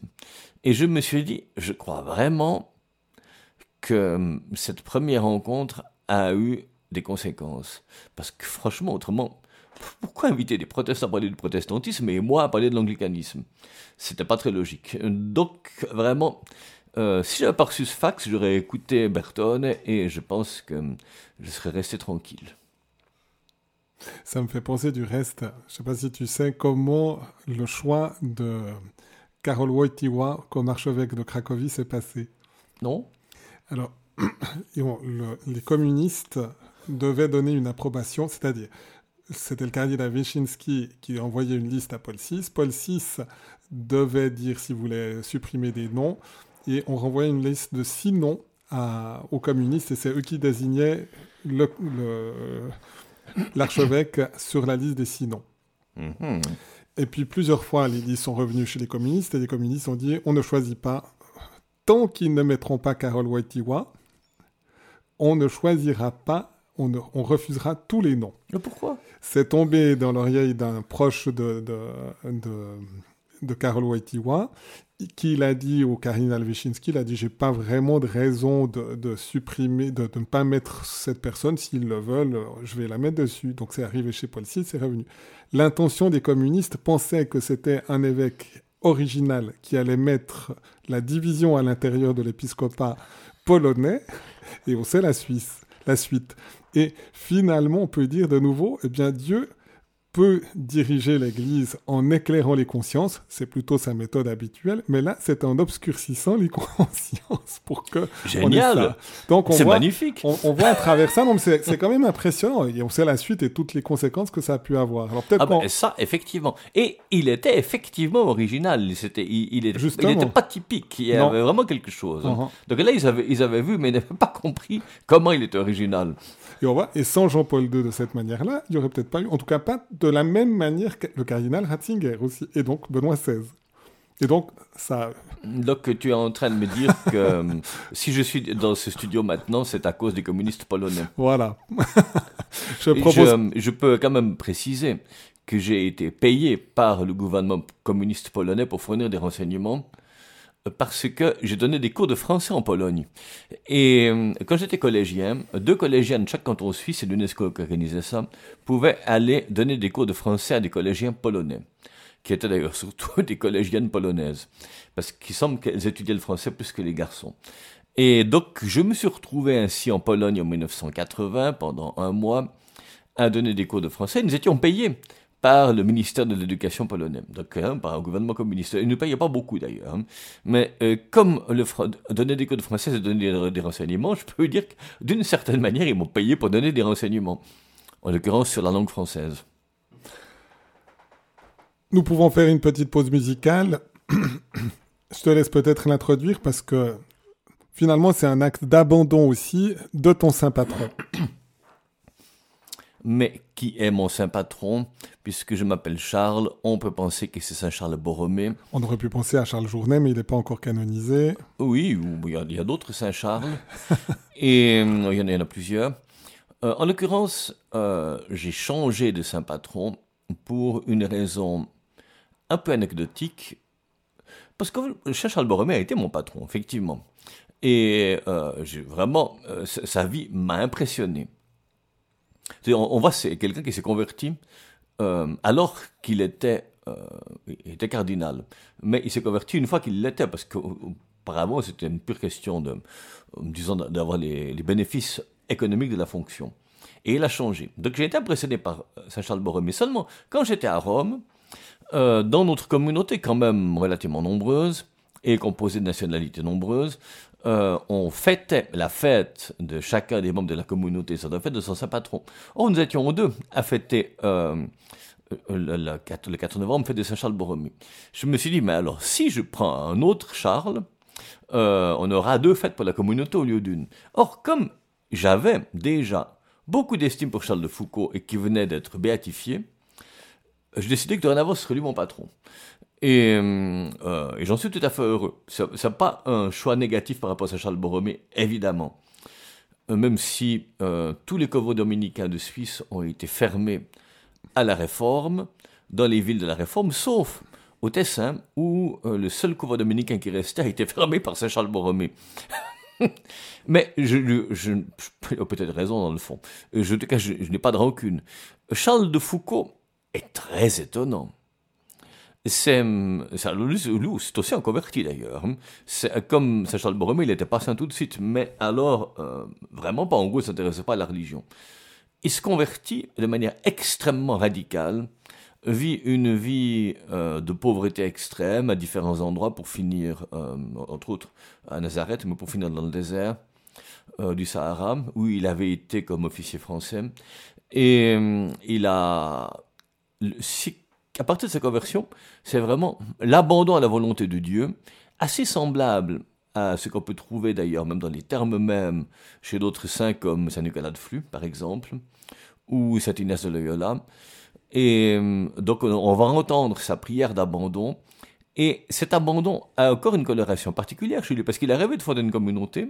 Speaker 2: Et je me suis dit, je crois vraiment que cette première rencontre a eu des conséquences. Parce que franchement, autrement, pourquoi inviter des protestants à parler du protestantisme et moi à parler de l'anglicanisme? C'était pas très logique. Donc, vraiment, euh, si j'avais pas reçu ce fax, j'aurais écouté Bertone et je pense que je serais resté tranquille.
Speaker 1: Ça me fait penser du reste, je sais pas si tu sais comment le choix de Karol Wojtyła comme archevêque de Cracovie s'est passé.
Speaker 2: Non
Speaker 1: Alors, les communistes devait donner une approbation, c'est-à-dire c'était le cardinal Wyszynski qui envoyait une liste à Paul VI. Paul VI devait dire s'il voulait supprimer des noms et on renvoyait une liste de six noms aux communistes et c'est eux qui désignaient l'archevêque sur la liste des six noms. Mm-hmm. Et puis plusieurs fois, les listes sont revenues chez les communistes et les communistes ont dit on ne choisit pas tant qu'ils ne mettront pas Karol Wojtyła, on ne choisira pas on, refusera tous les noms.
Speaker 2: Mais pourquoi?
Speaker 1: C'est tombé dans l'oreille d'un proche de, de, de, de Karol Wojtyła, qui l'a dit au cardinal Wyszynski, il a dit j'ai pas vraiment de raison de, supprimer, de, ne pas mettre cette personne, s'ils le veulent, je vais la mettre dessus. Donc c'est arrivé chez Paul VI, c'est revenu. L'intention des communistes pensait que c'était un évêque original qui allait mettre la division à l'intérieur de l'épiscopat polonais, et on sait la Suisse, la suite. Et finalement, on peut dire de nouveau, eh bien, Dieu peut diriger l'Église en éclairant les consciences, c'est plutôt sa méthode habituelle, mais là, c'est en obscurcissant les consciences pour que...
Speaker 2: Génial
Speaker 1: Donc,
Speaker 2: C'est magnifique
Speaker 1: on, voit à travers ça, c'est quand même impressionnant, et on sait la suite et toutes les conséquences que ça a pu avoir. Alors peut-être
Speaker 2: ah ben, Ça, effectivement. Et il était effectivement original, il, était, il, n'était pas typique, il y avait vraiment quelque chose. Uh-huh. Donc là, ils avaient, ils avaient vu, mais ils n'avaient pas compris comment il était original.
Speaker 1: Et on voit, et sans Jean-Paul II de cette manière-là, il n'y aurait peut-être pas eu, en tout cas pas de la même manière que le cardinal Ratzinger aussi, et donc Benoît XVI. Et donc, ça.
Speaker 2: Donc, tu es en train de me dire que euh, si je suis dans ce studio maintenant, c'est à cause des communistes polonais.
Speaker 1: Voilà.
Speaker 2: je, propose... je, je, peux quand même préciser que j'ai été payé par le gouvernement communiste polonais pour fournir des renseignements parce que j'ai donné des cours de français en Pologne. Et euh, quand j'étais collégien, deux collégiens de chaque canton suisse, c'est l'UNESCO qui organisait ça, pouvaient aller donner des cours de français à des collégiens polonais, qui étaient d'ailleurs surtout des collégiennes polonaises, parce qu'il semble qu'elles étudiaient le français plus que les garçons. Et donc, je me suis retrouvé ainsi en Pologne en 1980, pendant un mois, à donner des cours de français. Nous étions payés par le ministère de l'Éducation polonais, donc hein, par un gouvernement communiste. Ils ne payaient pas beaucoup d'ailleurs. Hein. Mais euh, comme le donner des codes français et donner des, renseignements, je peux dire que d'une certaine manière, ils m'ont payé pour donner des renseignements, en l'occurrence sur la langue française.
Speaker 1: Nous pouvons faire une petite pause musicale. je te laisse peut-être l'introduire parce que finalement c'est un acte d'abandon aussi de ton saint patron
Speaker 2: mais qui est mon saint patron, puisque je m'appelle Charles, on peut penser que c'est Saint Charles Borromée.
Speaker 1: On aurait pu penser à Charles Journet, mais il n'est pas encore canonisé.
Speaker 2: Oui, il y a, d'autres Saint Charles, et euh, il y, en a, plusieurs. Euh, en l'occurrence, euh, j'ai changé de saint patron pour une raison un peu anecdotique, parce que Saint Charles Borromée a été mon patron, effectivement. Et vraiment, sa vie m'a impressionné. On, voit c'est quelqu'un qui s'est converti euh, alors qu'il était, euh, était cardinal. Mais il s'est converti une fois qu'il l'était, parce qu'auparavant c'était une pure question de, disons, d'avoir les, bénéfices économiques de la fonction. Et il a changé. Donc j'ai été impressionné par euh, Saint Charles Borromée. Seulement, quand j'étais à Rome, dans notre communauté quand même relativement nombreuse, et composée de nationalités nombreuses, euh, on fêtait la fête de chacun des membres de la communauté, doit faire de son saint patron. Oh, nous étions deux à fêter euh, le, 4, novembre, fête de Saint-Charles Borromée. Je me suis dit, mais alors, si je prends un autre Charles, euh, on aura deux fêtes pour la communauté au lieu d'une. Or, comme j'avais déjà beaucoup d'estime pour Charles de Foucault et qui venait d'être béatifié, je décidais que dorénavant, ce serait lui mon patron. Euh, et, j'en suis tout à fait heureux. Ce n'est pas un choix négatif par rapport à Charles Borromée, évidemment. Euh, même si euh, tous les couvents dominicains de Suisse ont été fermés à la Réforme, dans les villes de la Réforme, sauf au Tessin, où le seul couvent dominicain qui restait a été fermé par Saint Charles Borromée. Mais je, je, peut-être raison dans le fond. Je, en tout cas, je n'ai pas de rancune. Charles de Foucault est très étonnant c'est aussi un converti d'ailleurs. Comme Saint Charles Borromée, il n'était pas saint tout de suite, mais alors euh, vraiment pas en gros, il s'intéressait pas à la religion. Il se convertit de manière extrêmement radicale, vit une vie euh, de pauvreté extrême à différents endroits pour finir, euh, entre autres à Nazareth, mais pour finir dans le désert du Sahara, où il avait été comme officier français. Et il a à partir de sa conversion, c'est vraiment l'abandon à la volonté de Dieu, assez semblable à ce qu'on peut trouver d'ailleurs, même dans les termes mêmes, chez d'autres saints comme Saint Nicolas de Flux, par exemple, ou Saint Inès de Loyola. Et euh, donc on va entendre sa prière d'abandon. Et cet abandon a encore une coloration particulière chez lui, parce qu'il a rêvé de fonder une communauté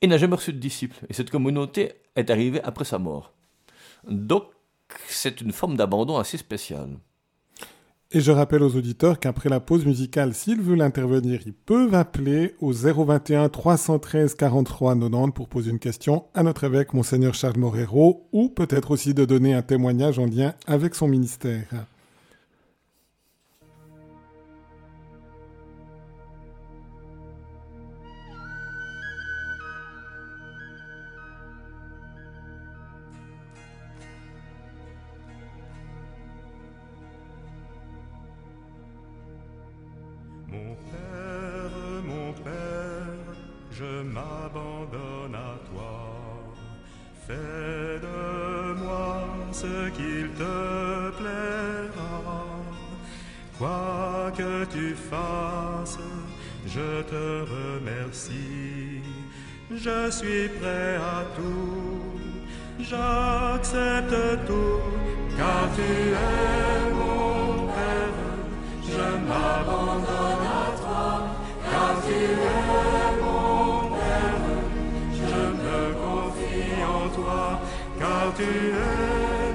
Speaker 2: et n'a jamais reçu de disciples. Et cette communauté est arrivée après sa mort. Donc c'est une forme d'abandon assez spéciale.
Speaker 1: Et je rappelle aux auditeurs qu'après la pause musicale, s'ils veulent intervenir, ils peuvent appeler au 021 313 43 90 pour poser une question à notre évêque, Monseigneur Charles Morero, ou peut-être aussi de donner un témoignage en lien avec son ministère.
Speaker 3: Je m'abandonne à toi. Fais de moi ce qu'il te plaira. Quoi que tu fasses, je te remercie. Je suis prêt à tout, j'accepte tout, car tu es mon Père. Je m'abandonne à toi, car tu es car tu es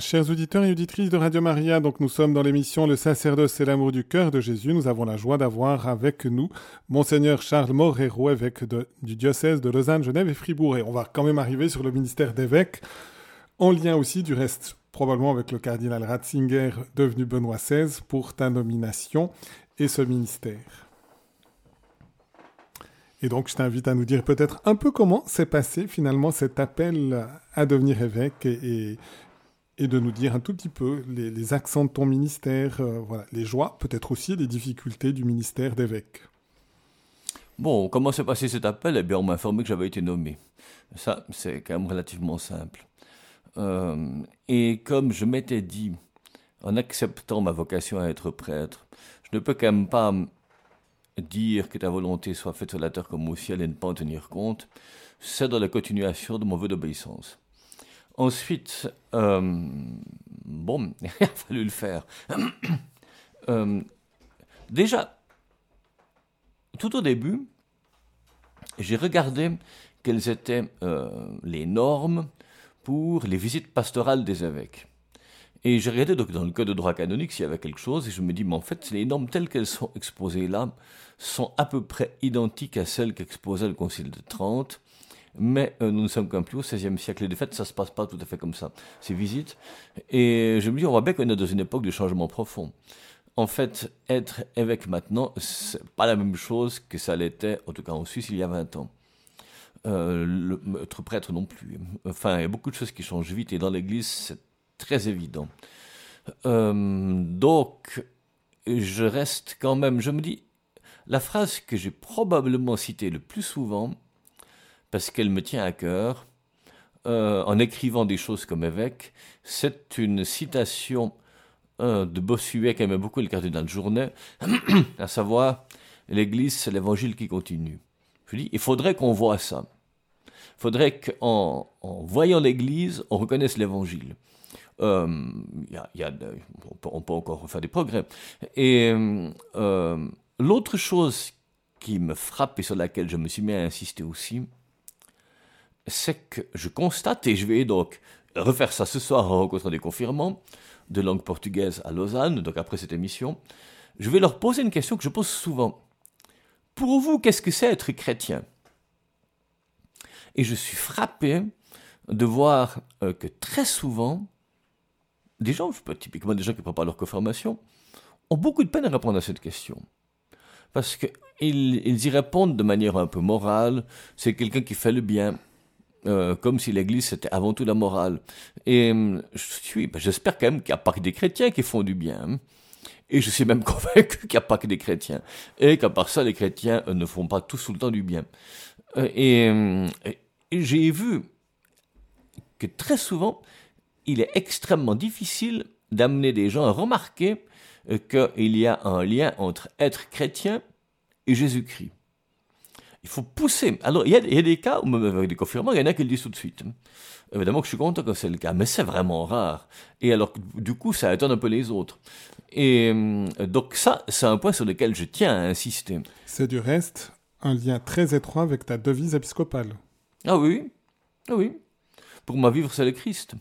Speaker 1: Chers auditeurs et auditrices de Radio Maria, donc nous sommes dans l'émission Le sacerdoce et l'amour du cœur de Jésus. Nous avons la joie d'avoir avec nous Monseigneur Charles Morero, évêque du diocèse de Lausanne, Genève et Fribourg. Et on va quand même arriver sur le ministère d'évêque, en lien aussi du reste, probablement avec le cardinal Ratzinger, devenu Benoît XVI, pour ta nomination et ce ministère. Et donc, je t'invite à nous dire peut-être un peu comment s'est passé finalement cet appel à devenir évêque et, et de nous dire un tout petit peu les, accents de ton ministère, euh, voilà, les joies, peut-être aussi les difficultés du ministère d'évêque.
Speaker 2: Bon, comment s'est passé cet appel? Eh bien, on m'a informé que j'avais été nommé. Ça, c'est quand même relativement simple. Euh, et comme je m'étais dit, en acceptant ma vocation à être prêtre, je ne peux quand même pas dire que ta volonté soit faite sur la terre comme au ciel et ne pas en tenir compte, c'est dans la continuation de mon vœu d'obéissance. Ensuite, euh, bon, il a fallu le faire. euh, déjà, tout au début, j'ai regardé quelles étaient euh, les normes pour les visites pastorales des évêques. Et j'ai regardé donc dans le code de droit canonique s'il y avait quelque chose, et je me dis, mais en fait, les normes telles qu'elles sont exposées là sont à peu près identiques à celles qu'exposait le Concile de Trente, mais euh, nous ne sommes qu'un plus au XVIe siècle. Et de fait, ça se passe pas tout à fait comme ça, ces visites. Et je me dis, on voit bien qu'on est dans une époque de changement profond. En fait, être évêque maintenant, c'est pas la même chose que ça l'était, en tout cas en Suisse, il y a 20 ans. Euh, être prêtre non plus. Enfin, il y a beaucoup de choses qui changent vite, et dans l'Église, c'est très évident. Euh, donc, je reste quand même, je me dis, la phrase que j'ai probablement citée le plus souvent, parce qu'elle me tient à cœur, euh, en écrivant des choses comme évêque, c'est une citation euh, de Bossuet qui aimait beaucoup le cardinal Journet, à savoir l'Église, c'est l'Évangile qui continue. Je dis, il faudrait qu'on voit ça. Il faudrait qu'en en voyant l'Église, on reconnaisse l'Évangile. Euh, y a, on, peut, encore faire des progrès. Et l'autre chose qui me frappe et sur laquelle je me suis mis à insister aussi, c'est que je constate, et je vais donc refaire ça ce soir en rencontrant des confirmants de langue portugaise à Lausanne, donc après cette émission, je vais leur poser une question que je pose souvent. Pour vous, qu'est-ce que c'est être chrétien? Et je suis frappé de voir euh, que très souvent, des gens, typiquement des gens qui préparent leur confirmation, ont beaucoup de peine à répondre à cette question. Parce qu'ils ils y répondent de manière un peu morale, c'est quelqu'un qui fait le bien, euh, comme si l'Église c'était avant tout la morale. Et euh, je suis, ben, j'espère quand même qu'il n'y a pas que des chrétiens qui font du bien. Hein. Et je suis même convaincu qu'il n'y a pas que des chrétiens. Et qu'à part ça, les chrétiens euh, ne font pas tous tout le temps du bien. et j'ai vu que très souvent, il est extrêmement difficile d'amener des gens à remarquer euh, qu'il y a un lien entre être chrétien et Jésus-Christ. Il faut pousser. Alors, il y, a, des cas où, avec des confirmants, il y en a qui le disent tout de suite. Évidemment que je suis content que c'est le cas, mais c'est vraiment rare. Et alors, du coup, ça étonne un peu les autres. Et euh, donc, ça, c'est un point sur lequel je tiens à insister.
Speaker 1: C'est du reste un lien très étroit avec ta devise épiscopale.
Speaker 2: Ah oui, ah oui. Pour moi, vivre, c'est le Christ.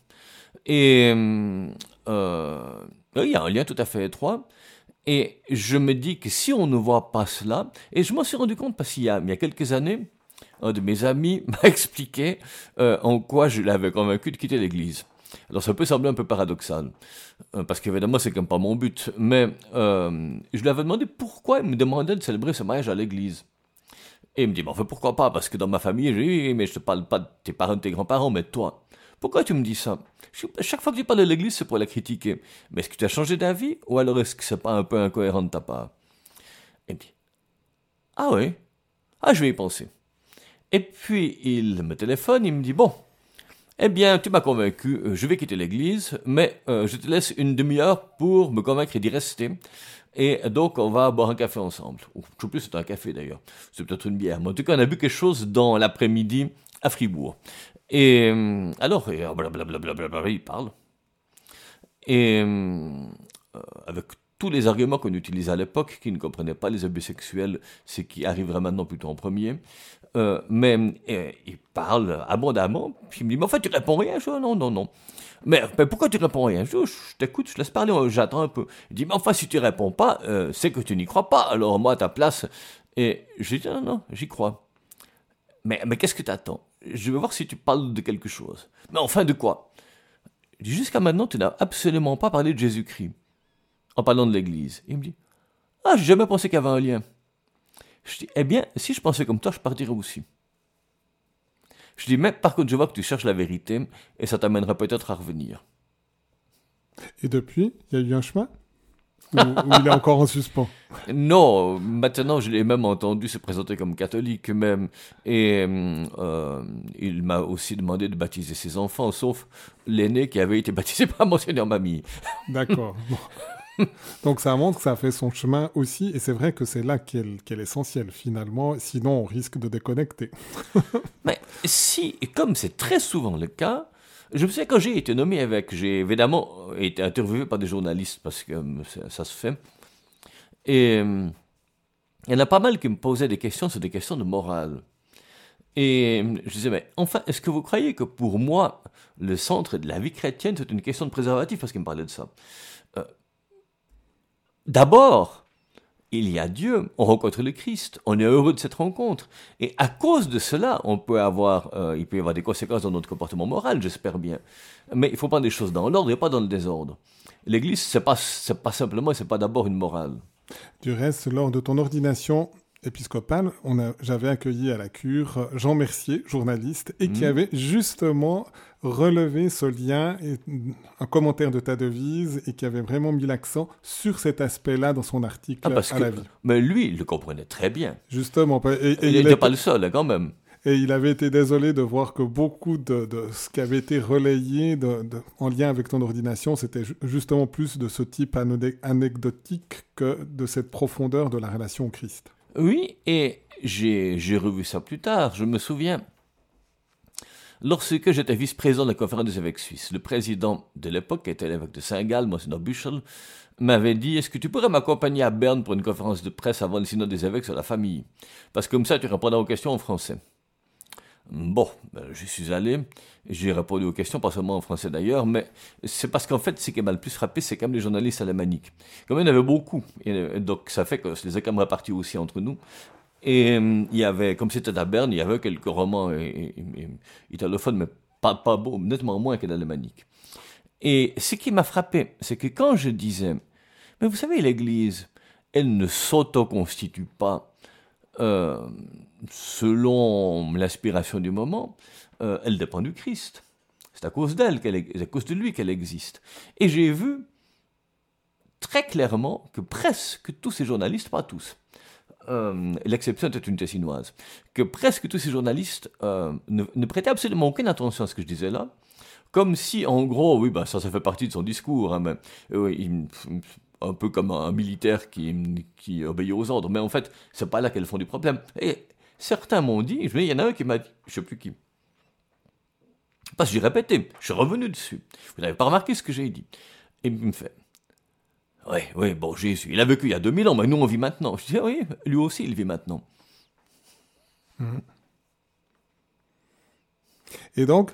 Speaker 2: Et euh, il y a un lien tout à fait étroit. Et je me dis que si on ne voit pas cela, et je m'en suis rendu compte parce qu'il y a, il y a quelques années, un de mes amis m'a expliqué euh, en quoi je l'avais convaincu de quitter l'Église. Alors ça peut sembler un peu paradoxal, euh, parce qu'évidemment c'est comme pas mon but, mais euh, je lui avais demandé pourquoi il me demandait de célébrer ce mariage à l'Église. Et il me dit, enfin pourquoi pas, parce que dans ma famille, oui, mais je te parle pas de tes parents, de tes grands-parents, mais de toi. Pourquoi tu me dis ça? Chaque fois que tu parles de l'Église, c'est pour la critiquer. Mais est-ce que tu as changé d'avis? Ou alors est-ce que c'est pas un peu incohérent de ta part? Et puis, ah oui, ah je vais y penser. Et puis il me téléphone, il me dit bon, eh bien tu m'as convaincu, euh, je vais quitter l'Église, mais euh, je te laisse une demi-heure pour me convaincre d'y rester. Et donc, on va boire un café ensemble. Ou, je sais plus, c'est un café d'ailleurs. C'est peut-être une bière. Mais en tout cas, on a bu quelque chose dans l'après-midi à Fribourg. Et euh, alors, blablabla, il parle. Et euh, avec tous les arguments qu'on utilisait à l'époque, qui ne comprenaient pas les abus sexuels, ce qui arriverait maintenant plutôt en premier. Euh, mais il parle abondamment, puis il me dit, mais en fait, tu réponds rien, je dis, non, non, non. Mais, pourquoi tu réponds rien? Je, je t'écoute, je laisse parler, j'attends un peu. Il dit, mais enfin, si tu réponds pas, c'est que tu n'y crois pas, alors moi, à ta place. Et je dis, non, non, j'y crois. Mais, mais qu'est-ce que tu attends je veux voir si tu parles de quelque chose. Mais enfin, de quoi? Jusqu'à maintenant, tu n'as absolument pas parlé de Jésus-Christ, en parlant de l'Église. Il me dit, ah, j'ai jamais pensé qu'il y avait un lien. Je dis, eh bien, si je pensais comme toi, je partirais aussi. Je dis, mais par contre, je vois que tu cherches la vérité, et ça t'amènerait peut-être à revenir.
Speaker 1: Et depuis, il y a eu un chemin? Ou, il est encore en suspens
Speaker 2: Non, maintenant je l'ai même entendu se présenter comme catholique même. Et euh, il m'a aussi demandé de baptiser ses enfants, sauf l'aîné qui avait été baptisé par Monseigneur Mamie.
Speaker 1: D'accord. Donc ça montre que ça a fait son chemin aussi, et c'est vrai que c'est là qu'est est l'essentiel finalement, sinon on risque de déconnecter.
Speaker 2: Mais si, et comme c'est très souvent le cas, je me souviens quand j'ai été nommé avec, j'ai évidemment été interviewé par des journalistes parce que euh, ça, se fait. Et euh, il y en a pas mal qui me posaient des questions sur des questions de morale. Et euh, je disais, mais enfin, est-ce que vous croyez que pour moi, le centre de la vie chrétienne, c'est une question de préservatif? Parce qu'il me parlait de ça. D'abord, il y a Dieu, on rencontre le Christ, on est heureux de cette rencontre. Et à cause de cela, on peut avoir, euh, il peut y avoir des conséquences dans notre comportement moral, j'espère bien. Mais il faut prendre des choses dans l'ordre et pas dans le désordre. L'Église, c'est pas, pas simplement, c'est pas d'abord une morale.
Speaker 1: Du reste, lors de ton ordination épiscopale, j'avais accueilli à la cure Jean Mercier, journaliste, et qui
Speaker 2: Mhm.
Speaker 1: avait justement relevé ce lien et un commentaire de ta devise et qui avait vraiment mis l'accent sur cet aspect-là dans son article
Speaker 2: Ah, parce
Speaker 1: à
Speaker 2: que,
Speaker 1: la vie.
Speaker 2: mais lui, il le comprenait très bien.
Speaker 1: Justement, et, et
Speaker 2: il n'était
Speaker 1: était-
Speaker 2: pas le seul, hein, quand même.
Speaker 1: Et il avait été désolé de voir que beaucoup de, de ce qui avait été relayé de- de- en lien avec ton ordination, c'était ju- justement plus de ce type anecdotique que de cette profondeur de la relation au Christ.
Speaker 2: Oui, et j'ai revu ça plus tard. Je me souviens, lorsque j'étais vice-président de la conférence des évêques suisses, le président de l'époque, qui était l'évêque de Saint-Gall, Monseigneur Buchel, m'avait dit Est-ce que tu pourrais m'accompagner à Berne pour une conférence de presse avant le synode des évêques sur la famille? Parce que comme ça, tu répondras aux questions en français. Bon, ben, j'y suis allé, j'ai répondu aux questions, pas seulement en français d'ailleurs, mais c'est parce qu'en fait, ce qui m'a le plus frappé, c'est quand même les journalistes alémaniques. Comme il y en avait beaucoup, et donc ça fait que je les ai quand même répartis aussi entre nous. Et euh, il y avait, comme c'était à Berne, il y avait quelques romans italophones, mais pas, pas beaux, nettement moins que l'alémanique. Et ce qui m'a frappé, c'est que quand je disais, mais vous savez, l'Église, elle ne s'auto-constitue pas euh, selon l'inspiration du moment, euh, elle dépend du Christ. C'est à cause d'elle, à cause de lui qu'elle existe. Et j'ai vu très clairement que presque tous ces journalistes, pas tous, euh, l'exception était une tessinoise, que presque tous ces journalistes ne, prêtaient absolument aucune attention à ce que je disais là, comme si, en gros, oui, bah, ça, ça fait partie de son discours, hein, mais, un peu comme un militaire qui, obéit aux ordres, mais en fait, c'est pas là qu'est le fond du problème. Et certains m'ont dit, il y en a un qui m'a dit, je sais plus qui, parce que j'ai répété, je suis revenu dessus. Vous n'avez pas remarqué ce que j'ai dit. Et il me fait, oui, oui, bon, Jésus, il a vécu il y a 2000 ans, mais nous on vit maintenant. Je dis, ah oui, lui aussi il vit maintenant.
Speaker 1: Et donc,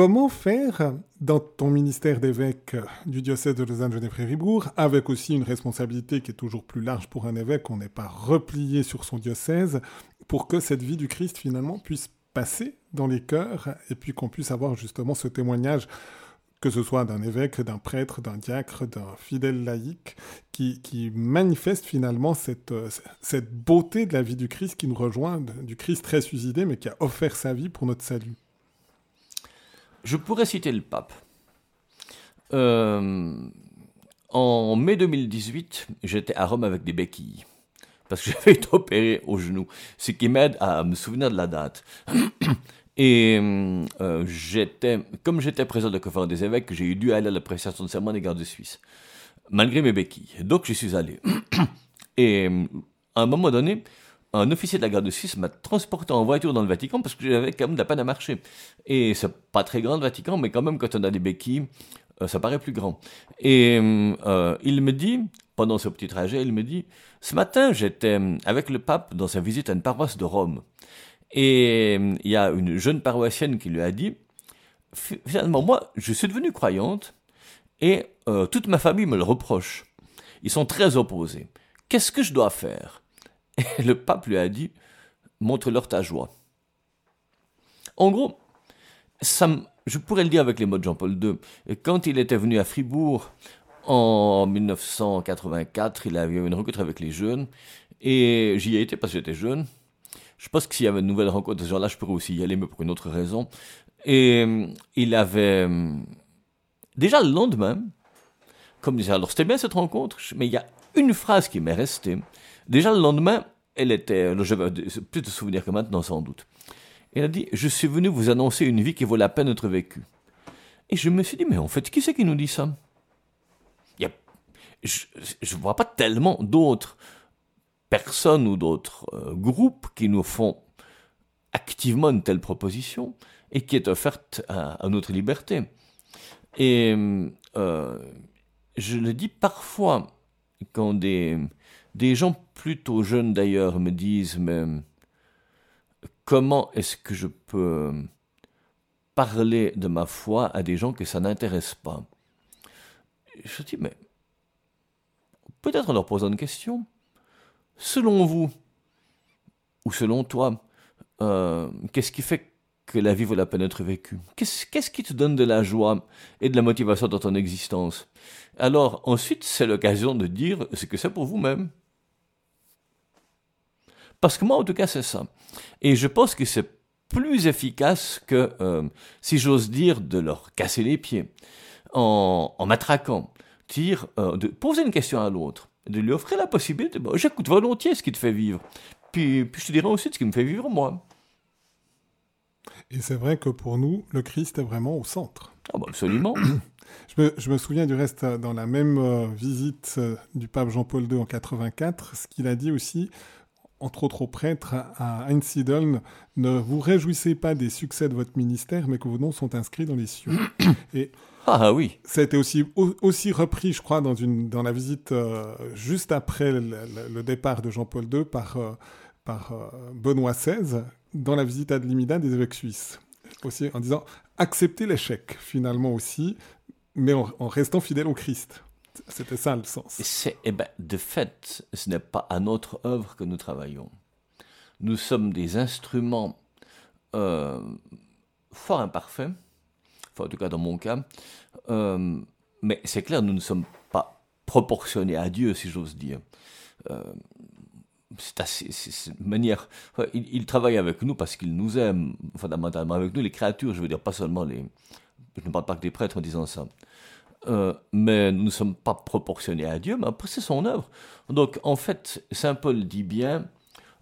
Speaker 1: comment faire dans ton ministère d'évêque du diocèse de Lausanne-Genève-Fribourg, avec aussi une responsabilité qui est toujours plus large pour un évêque, on n'est pas replié sur son diocèse, pour que cette vie du Christ finalement puisse passer dans les cœurs et puis qu'on puisse avoir justement ce témoignage que ce soit d'un évêque, d'un prêtre, d'un diacre, d'un fidèle laïque, qui, manifeste finalement cette, beauté de la vie du Christ qui nous rejoint, du Christ ressuscité, mais qui a offert sa vie pour notre salut.
Speaker 2: Je pourrais citer le pape. Euh, en mai 2018, j'étais à Rome avec des béquilles. Parce que j'avais été opéré au genou. Ce qui m'aide à me souvenir de la date. Et euh, j'étais, comme j'étais président de la conférence des évêques, j'ai eu dû aller à la prestation de serment des gardes suisses. Malgré mes béquilles. Donc je suis allé. Et à un moment donné, un officier de la garde suisse m'a transporté en voiture dans le Vatican parce que j'avais quand même de la peine à marcher. Et c'est pas très grand le Vatican, mais quand même quand on a des béquilles, euh, ça paraît plus grand. Et euh, il me dit, pendant ce petit trajet, il me dit, ce matin j'étais avec le pape dans sa visite à une paroisse de Rome. Et euh, il y a une jeune paroissienne qui lui a dit, Fi- finalement moi je suis devenue croyante et euh, toute ma famille me le reproche. Ils sont très opposés. Qu'est-ce que je dois faire? Et le pape lui a dit, montre-leur ta joie. En gros, ça je pourrais le dire avec les mots de Jean-Paul II. Quand il était venu à Fribourg en 1984, il avait eu une rencontre avec les jeunes et j'y ai été parce que j'étais jeune. Je pense que s'il y avait une nouvelle rencontre de ce genre-là, je pourrais aussi y aller, mais pour une autre raison. Et euh, il avait euh, déjà le lendemain, comme disait, alors c'était bien cette rencontre, mais il y a une phrase qui m'est restée. Déjà le lendemain, elle était, alors j'avais plus de souvenirs que maintenant sans doute. Elle a dit, je suis venu vous annoncer une vie qui vaut la peine d'être vécue. Et je me suis dit, mais en fait, qui c'est qui nous dit ça? Il y a- Je ne vois pas tellement d'autres personnes ou d'autres euh, groupes qui nous font activement une telle proposition et qui est offerte à, à notre liberté. Et euh, je le dis parfois quand des, des gens plutôt jeunes d'ailleurs me disent mais comment est-ce que je peux parler de ma foi à des gens que ça n'intéresse pas? Je dis mais peut-être en leur posant une question. selon vous, ou selon toi, euh, qu'est-ce qui fait que la vie vaut la peine d'être vécue? Qu'est-ce qu'est-ce qui te donne de la joie et de la motivation dans ton existence? Alors ensuite, c'est l'occasion de dire ce que c'est pour vous-même. Parce que moi, en tout cas, c'est ça. Et je pense que c'est plus efficace que, euh, si j'ose dire, de leur casser les pieds en, en matraquant. Dire, euh, de poser une question à l'autre, de lui offrir la possibilité, bah, j'écoute volontiers ce qui te fait vivre. Puis, puis je te dirai aussi ce qui me fait vivre moi.
Speaker 1: Et c'est vrai que pour nous, le Christ est vraiment au centre.
Speaker 2: Ah bah absolument.
Speaker 1: Je me, je me souviens du reste euh, dans la même euh, visite euh, du pape Jean-Paul II en 84, ce qu'il a dit aussi, entre autres aux prêtres à à Einsiedeln, ne vous réjouissez pas des succès de votre ministère, mais que vos noms sont inscrits dans les cieux. Et
Speaker 2: Ah ah oui.
Speaker 1: ça a été aussi, au- aussi repris, je crois, dans, une, dans la visite euh, juste après le, le- le départ de Jean-Paul II par, euh, par euh, Benoît XVI, dans la visite ad limina des évêques suisses. Aussi en disant acceptez l'échec, finalement aussi, mais en, en restant fidèle au Christ. C'était ça le sens.
Speaker 2: Eh ben, de fait, ce n'est pas à notre œuvre que nous travaillons. Nous sommes des instruments euh, fort imparfaits, enfin en tout cas dans mon cas, euh, mais c'est clair, nous ne sommes pas proportionnés à Dieu, si j'ose dire. Euh, c'est une manière. il, il travaille avec nous parce qu'il nous aime, fondamentalement avec nous, les créatures, je veux dire, pas seulement les. Je ne parle pas que des prêtres en disant ça. Euh, mais nous ne sommes pas proportionnés à Dieu, mais après c'est son œuvre. Donc en fait, Saint Paul dit bien,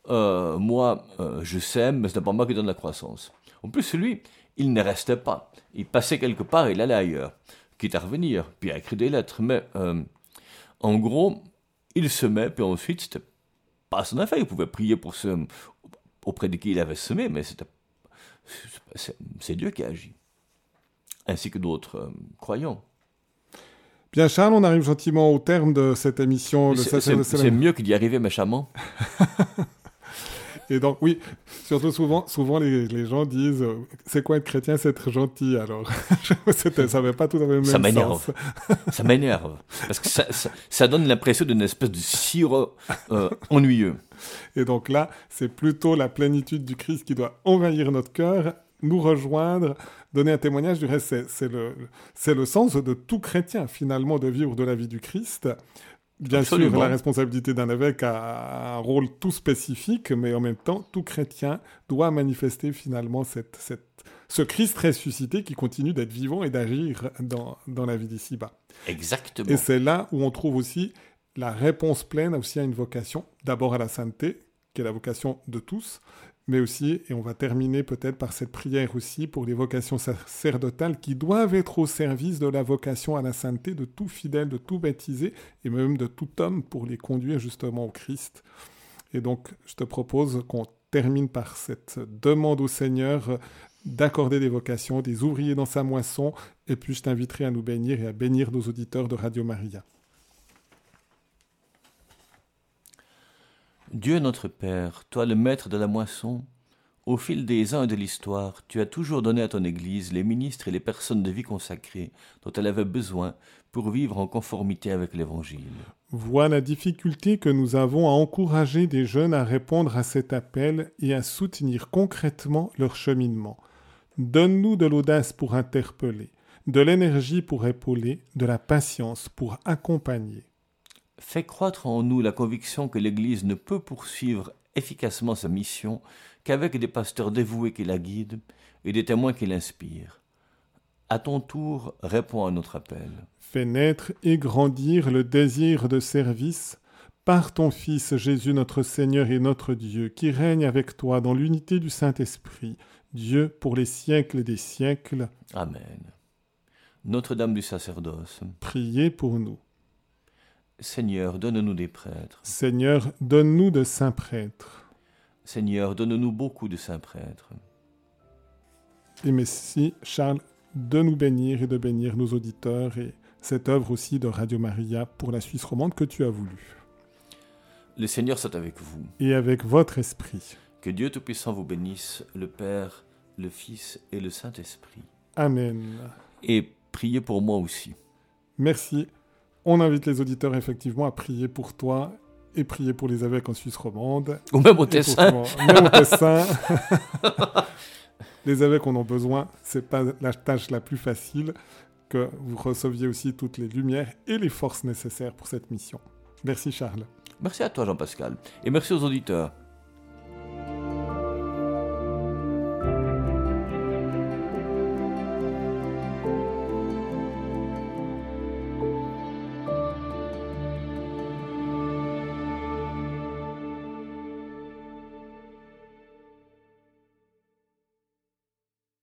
Speaker 2: euh, moi euh, je sème, mais ce n'est pas moi qui donne la croissance. En plus, lui, il ne restait pas. Il passait quelque part, il allait ailleurs, quitte à revenir, puis à écrire des lettres. Mais en gros, il semait, puis ensuite, c'était pas son affaire. Il pouvait prier pour ceux auprès de qui il avait semé, mais c'est Dieu qui agit, ainsi que d'autres croyants.
Speaker 1: Bien, Charles, on arrive gentiment au terme de cette émission.
Speaker 2: C'est- mieux que d'y arriver méchamment.
Speaker 1: Et donc, oui, surtout souvent, souvent les, les gens disent euh, c'est quoi être chrétien, c'est être gentil. Alors, ça n'avait pas tout à fait le même
Speaker 2: Ça m'énerve. Ça m'énerve. Parce que ça, ça, ça donne l'impression d'une espèce de sirop euh, ennuyeux.
Speaker 1: Et donc là, c'est plutôt la plénitude du Christ qui doit envahir notre cœur, nous rejoindre, donner un témoignage. Du reste, c'est- le, c'est le sens de tout chrétien, finalement, de vivre de la vie du Christ. Bien
Speaker 2: Absolument.
Speaker 1: sûr, la responsabilité d'un évêque a un rôle tout spécifique, mais en même temps, tout chrétien doit manifester finalement cette, cette, ce Christ ressuscité qui continue d'être vivant et d'agir dans, dans la vie d'ici-bas.
Speaker 2: Exactement.
Speaker 1: Et c'est là où on trouve aussi la réponse pleine aussi à une vocation, d'abord à la sainteté, qui est la vocation de tous, mais aussi, et on va terminer peut-être par cette prière aussi pour les vocations sacerdotales qui doivent être au service de la vocation à la sainteté de tout fidèle, de tout baptisé, et même de tout homme pour les conduire justement au Christ. Et donc, je te propose qu'on termine par cette demande au Seigneur d'accorder des vocations, des ouvriers dans sa moisson, et puis je t'inviterai à nous bénir et à bénir nos auditeurs de Radio Maria.
Speaker 2: Dieu notre Père, toi le maître de la moisson, au fil des ans et de l'histoire, tu as toujours donné à ton Église les ministres et les personnes de vie consacrées dont elle avait besoin pour vivre en conformité avec l'Évangile.
Speaker 1: Vois la difficulté que nous avons à encourager des jeunes à répondre à cet appel et à soutenir concrètement leur cheminement. Donne-nous de l'audace pour interpeller, de l'énergie pour épauler, de la patience pour accompagner.
Speaker 2: Fais croître en nous la conviction que l'Église ne peut poursuivre efficacement sa mission qu'avec des pasteurs dévoués qui la guident et des témoins qui l'inspirent. À ton tour, réponds à notre appel.
Speaker 1: Fais naître et grandir le désir de service par ton Fils Jésus notre Seigneur et notre Dieu, qui règne avec toi dans l'unité du Saint-Esprit, Dieu pour les siècles des siècles.
Speaker 2: Amen. Notre-Dame du sacerdoce,
Speaker 1: Priez pour nous.
Speaker 2: Seigneur, donne-nous des prêtres.
Speaker 1: Seigneur, donne-nous de saints prêtres.
Speaker 2: Seigneur, donne-nous beaucoup de saints prêtres.
Speaker 1: Et merci, Charles, de nous bénir et de bénir nos auditeurs et cette œuvre aussi de Radio Maria pour la Suisse romande que tu as voulu.
Speaker 2: Le Seigneur soit avec vous.
Speaker 1: Et avec votre esprit.
Speaker 2: Que Dieu Tout-Puissant vous bénisse, le Père, le Fils et le Saint-Esprit.
Speaker 1: Amen.
Speaker 2: Et priez pour moi aussi.
Speaker 1: Merci. On invite les auditeurs effectivement à prier pour toi et priez pour les évêques en Suisse romande.
Speaker 2: Ou même au Tessin.
Speaker 1: Même au Tessin. les évêques en ont besoin. C'est pas la tâche la plus facile. Que vous receviez aussi toutes les lumières et les forces nécessaires pour cette mission. Merci Charles.
Speaker 2: Merci à toi, Jean-Pascal. Et merci aux auditeurs.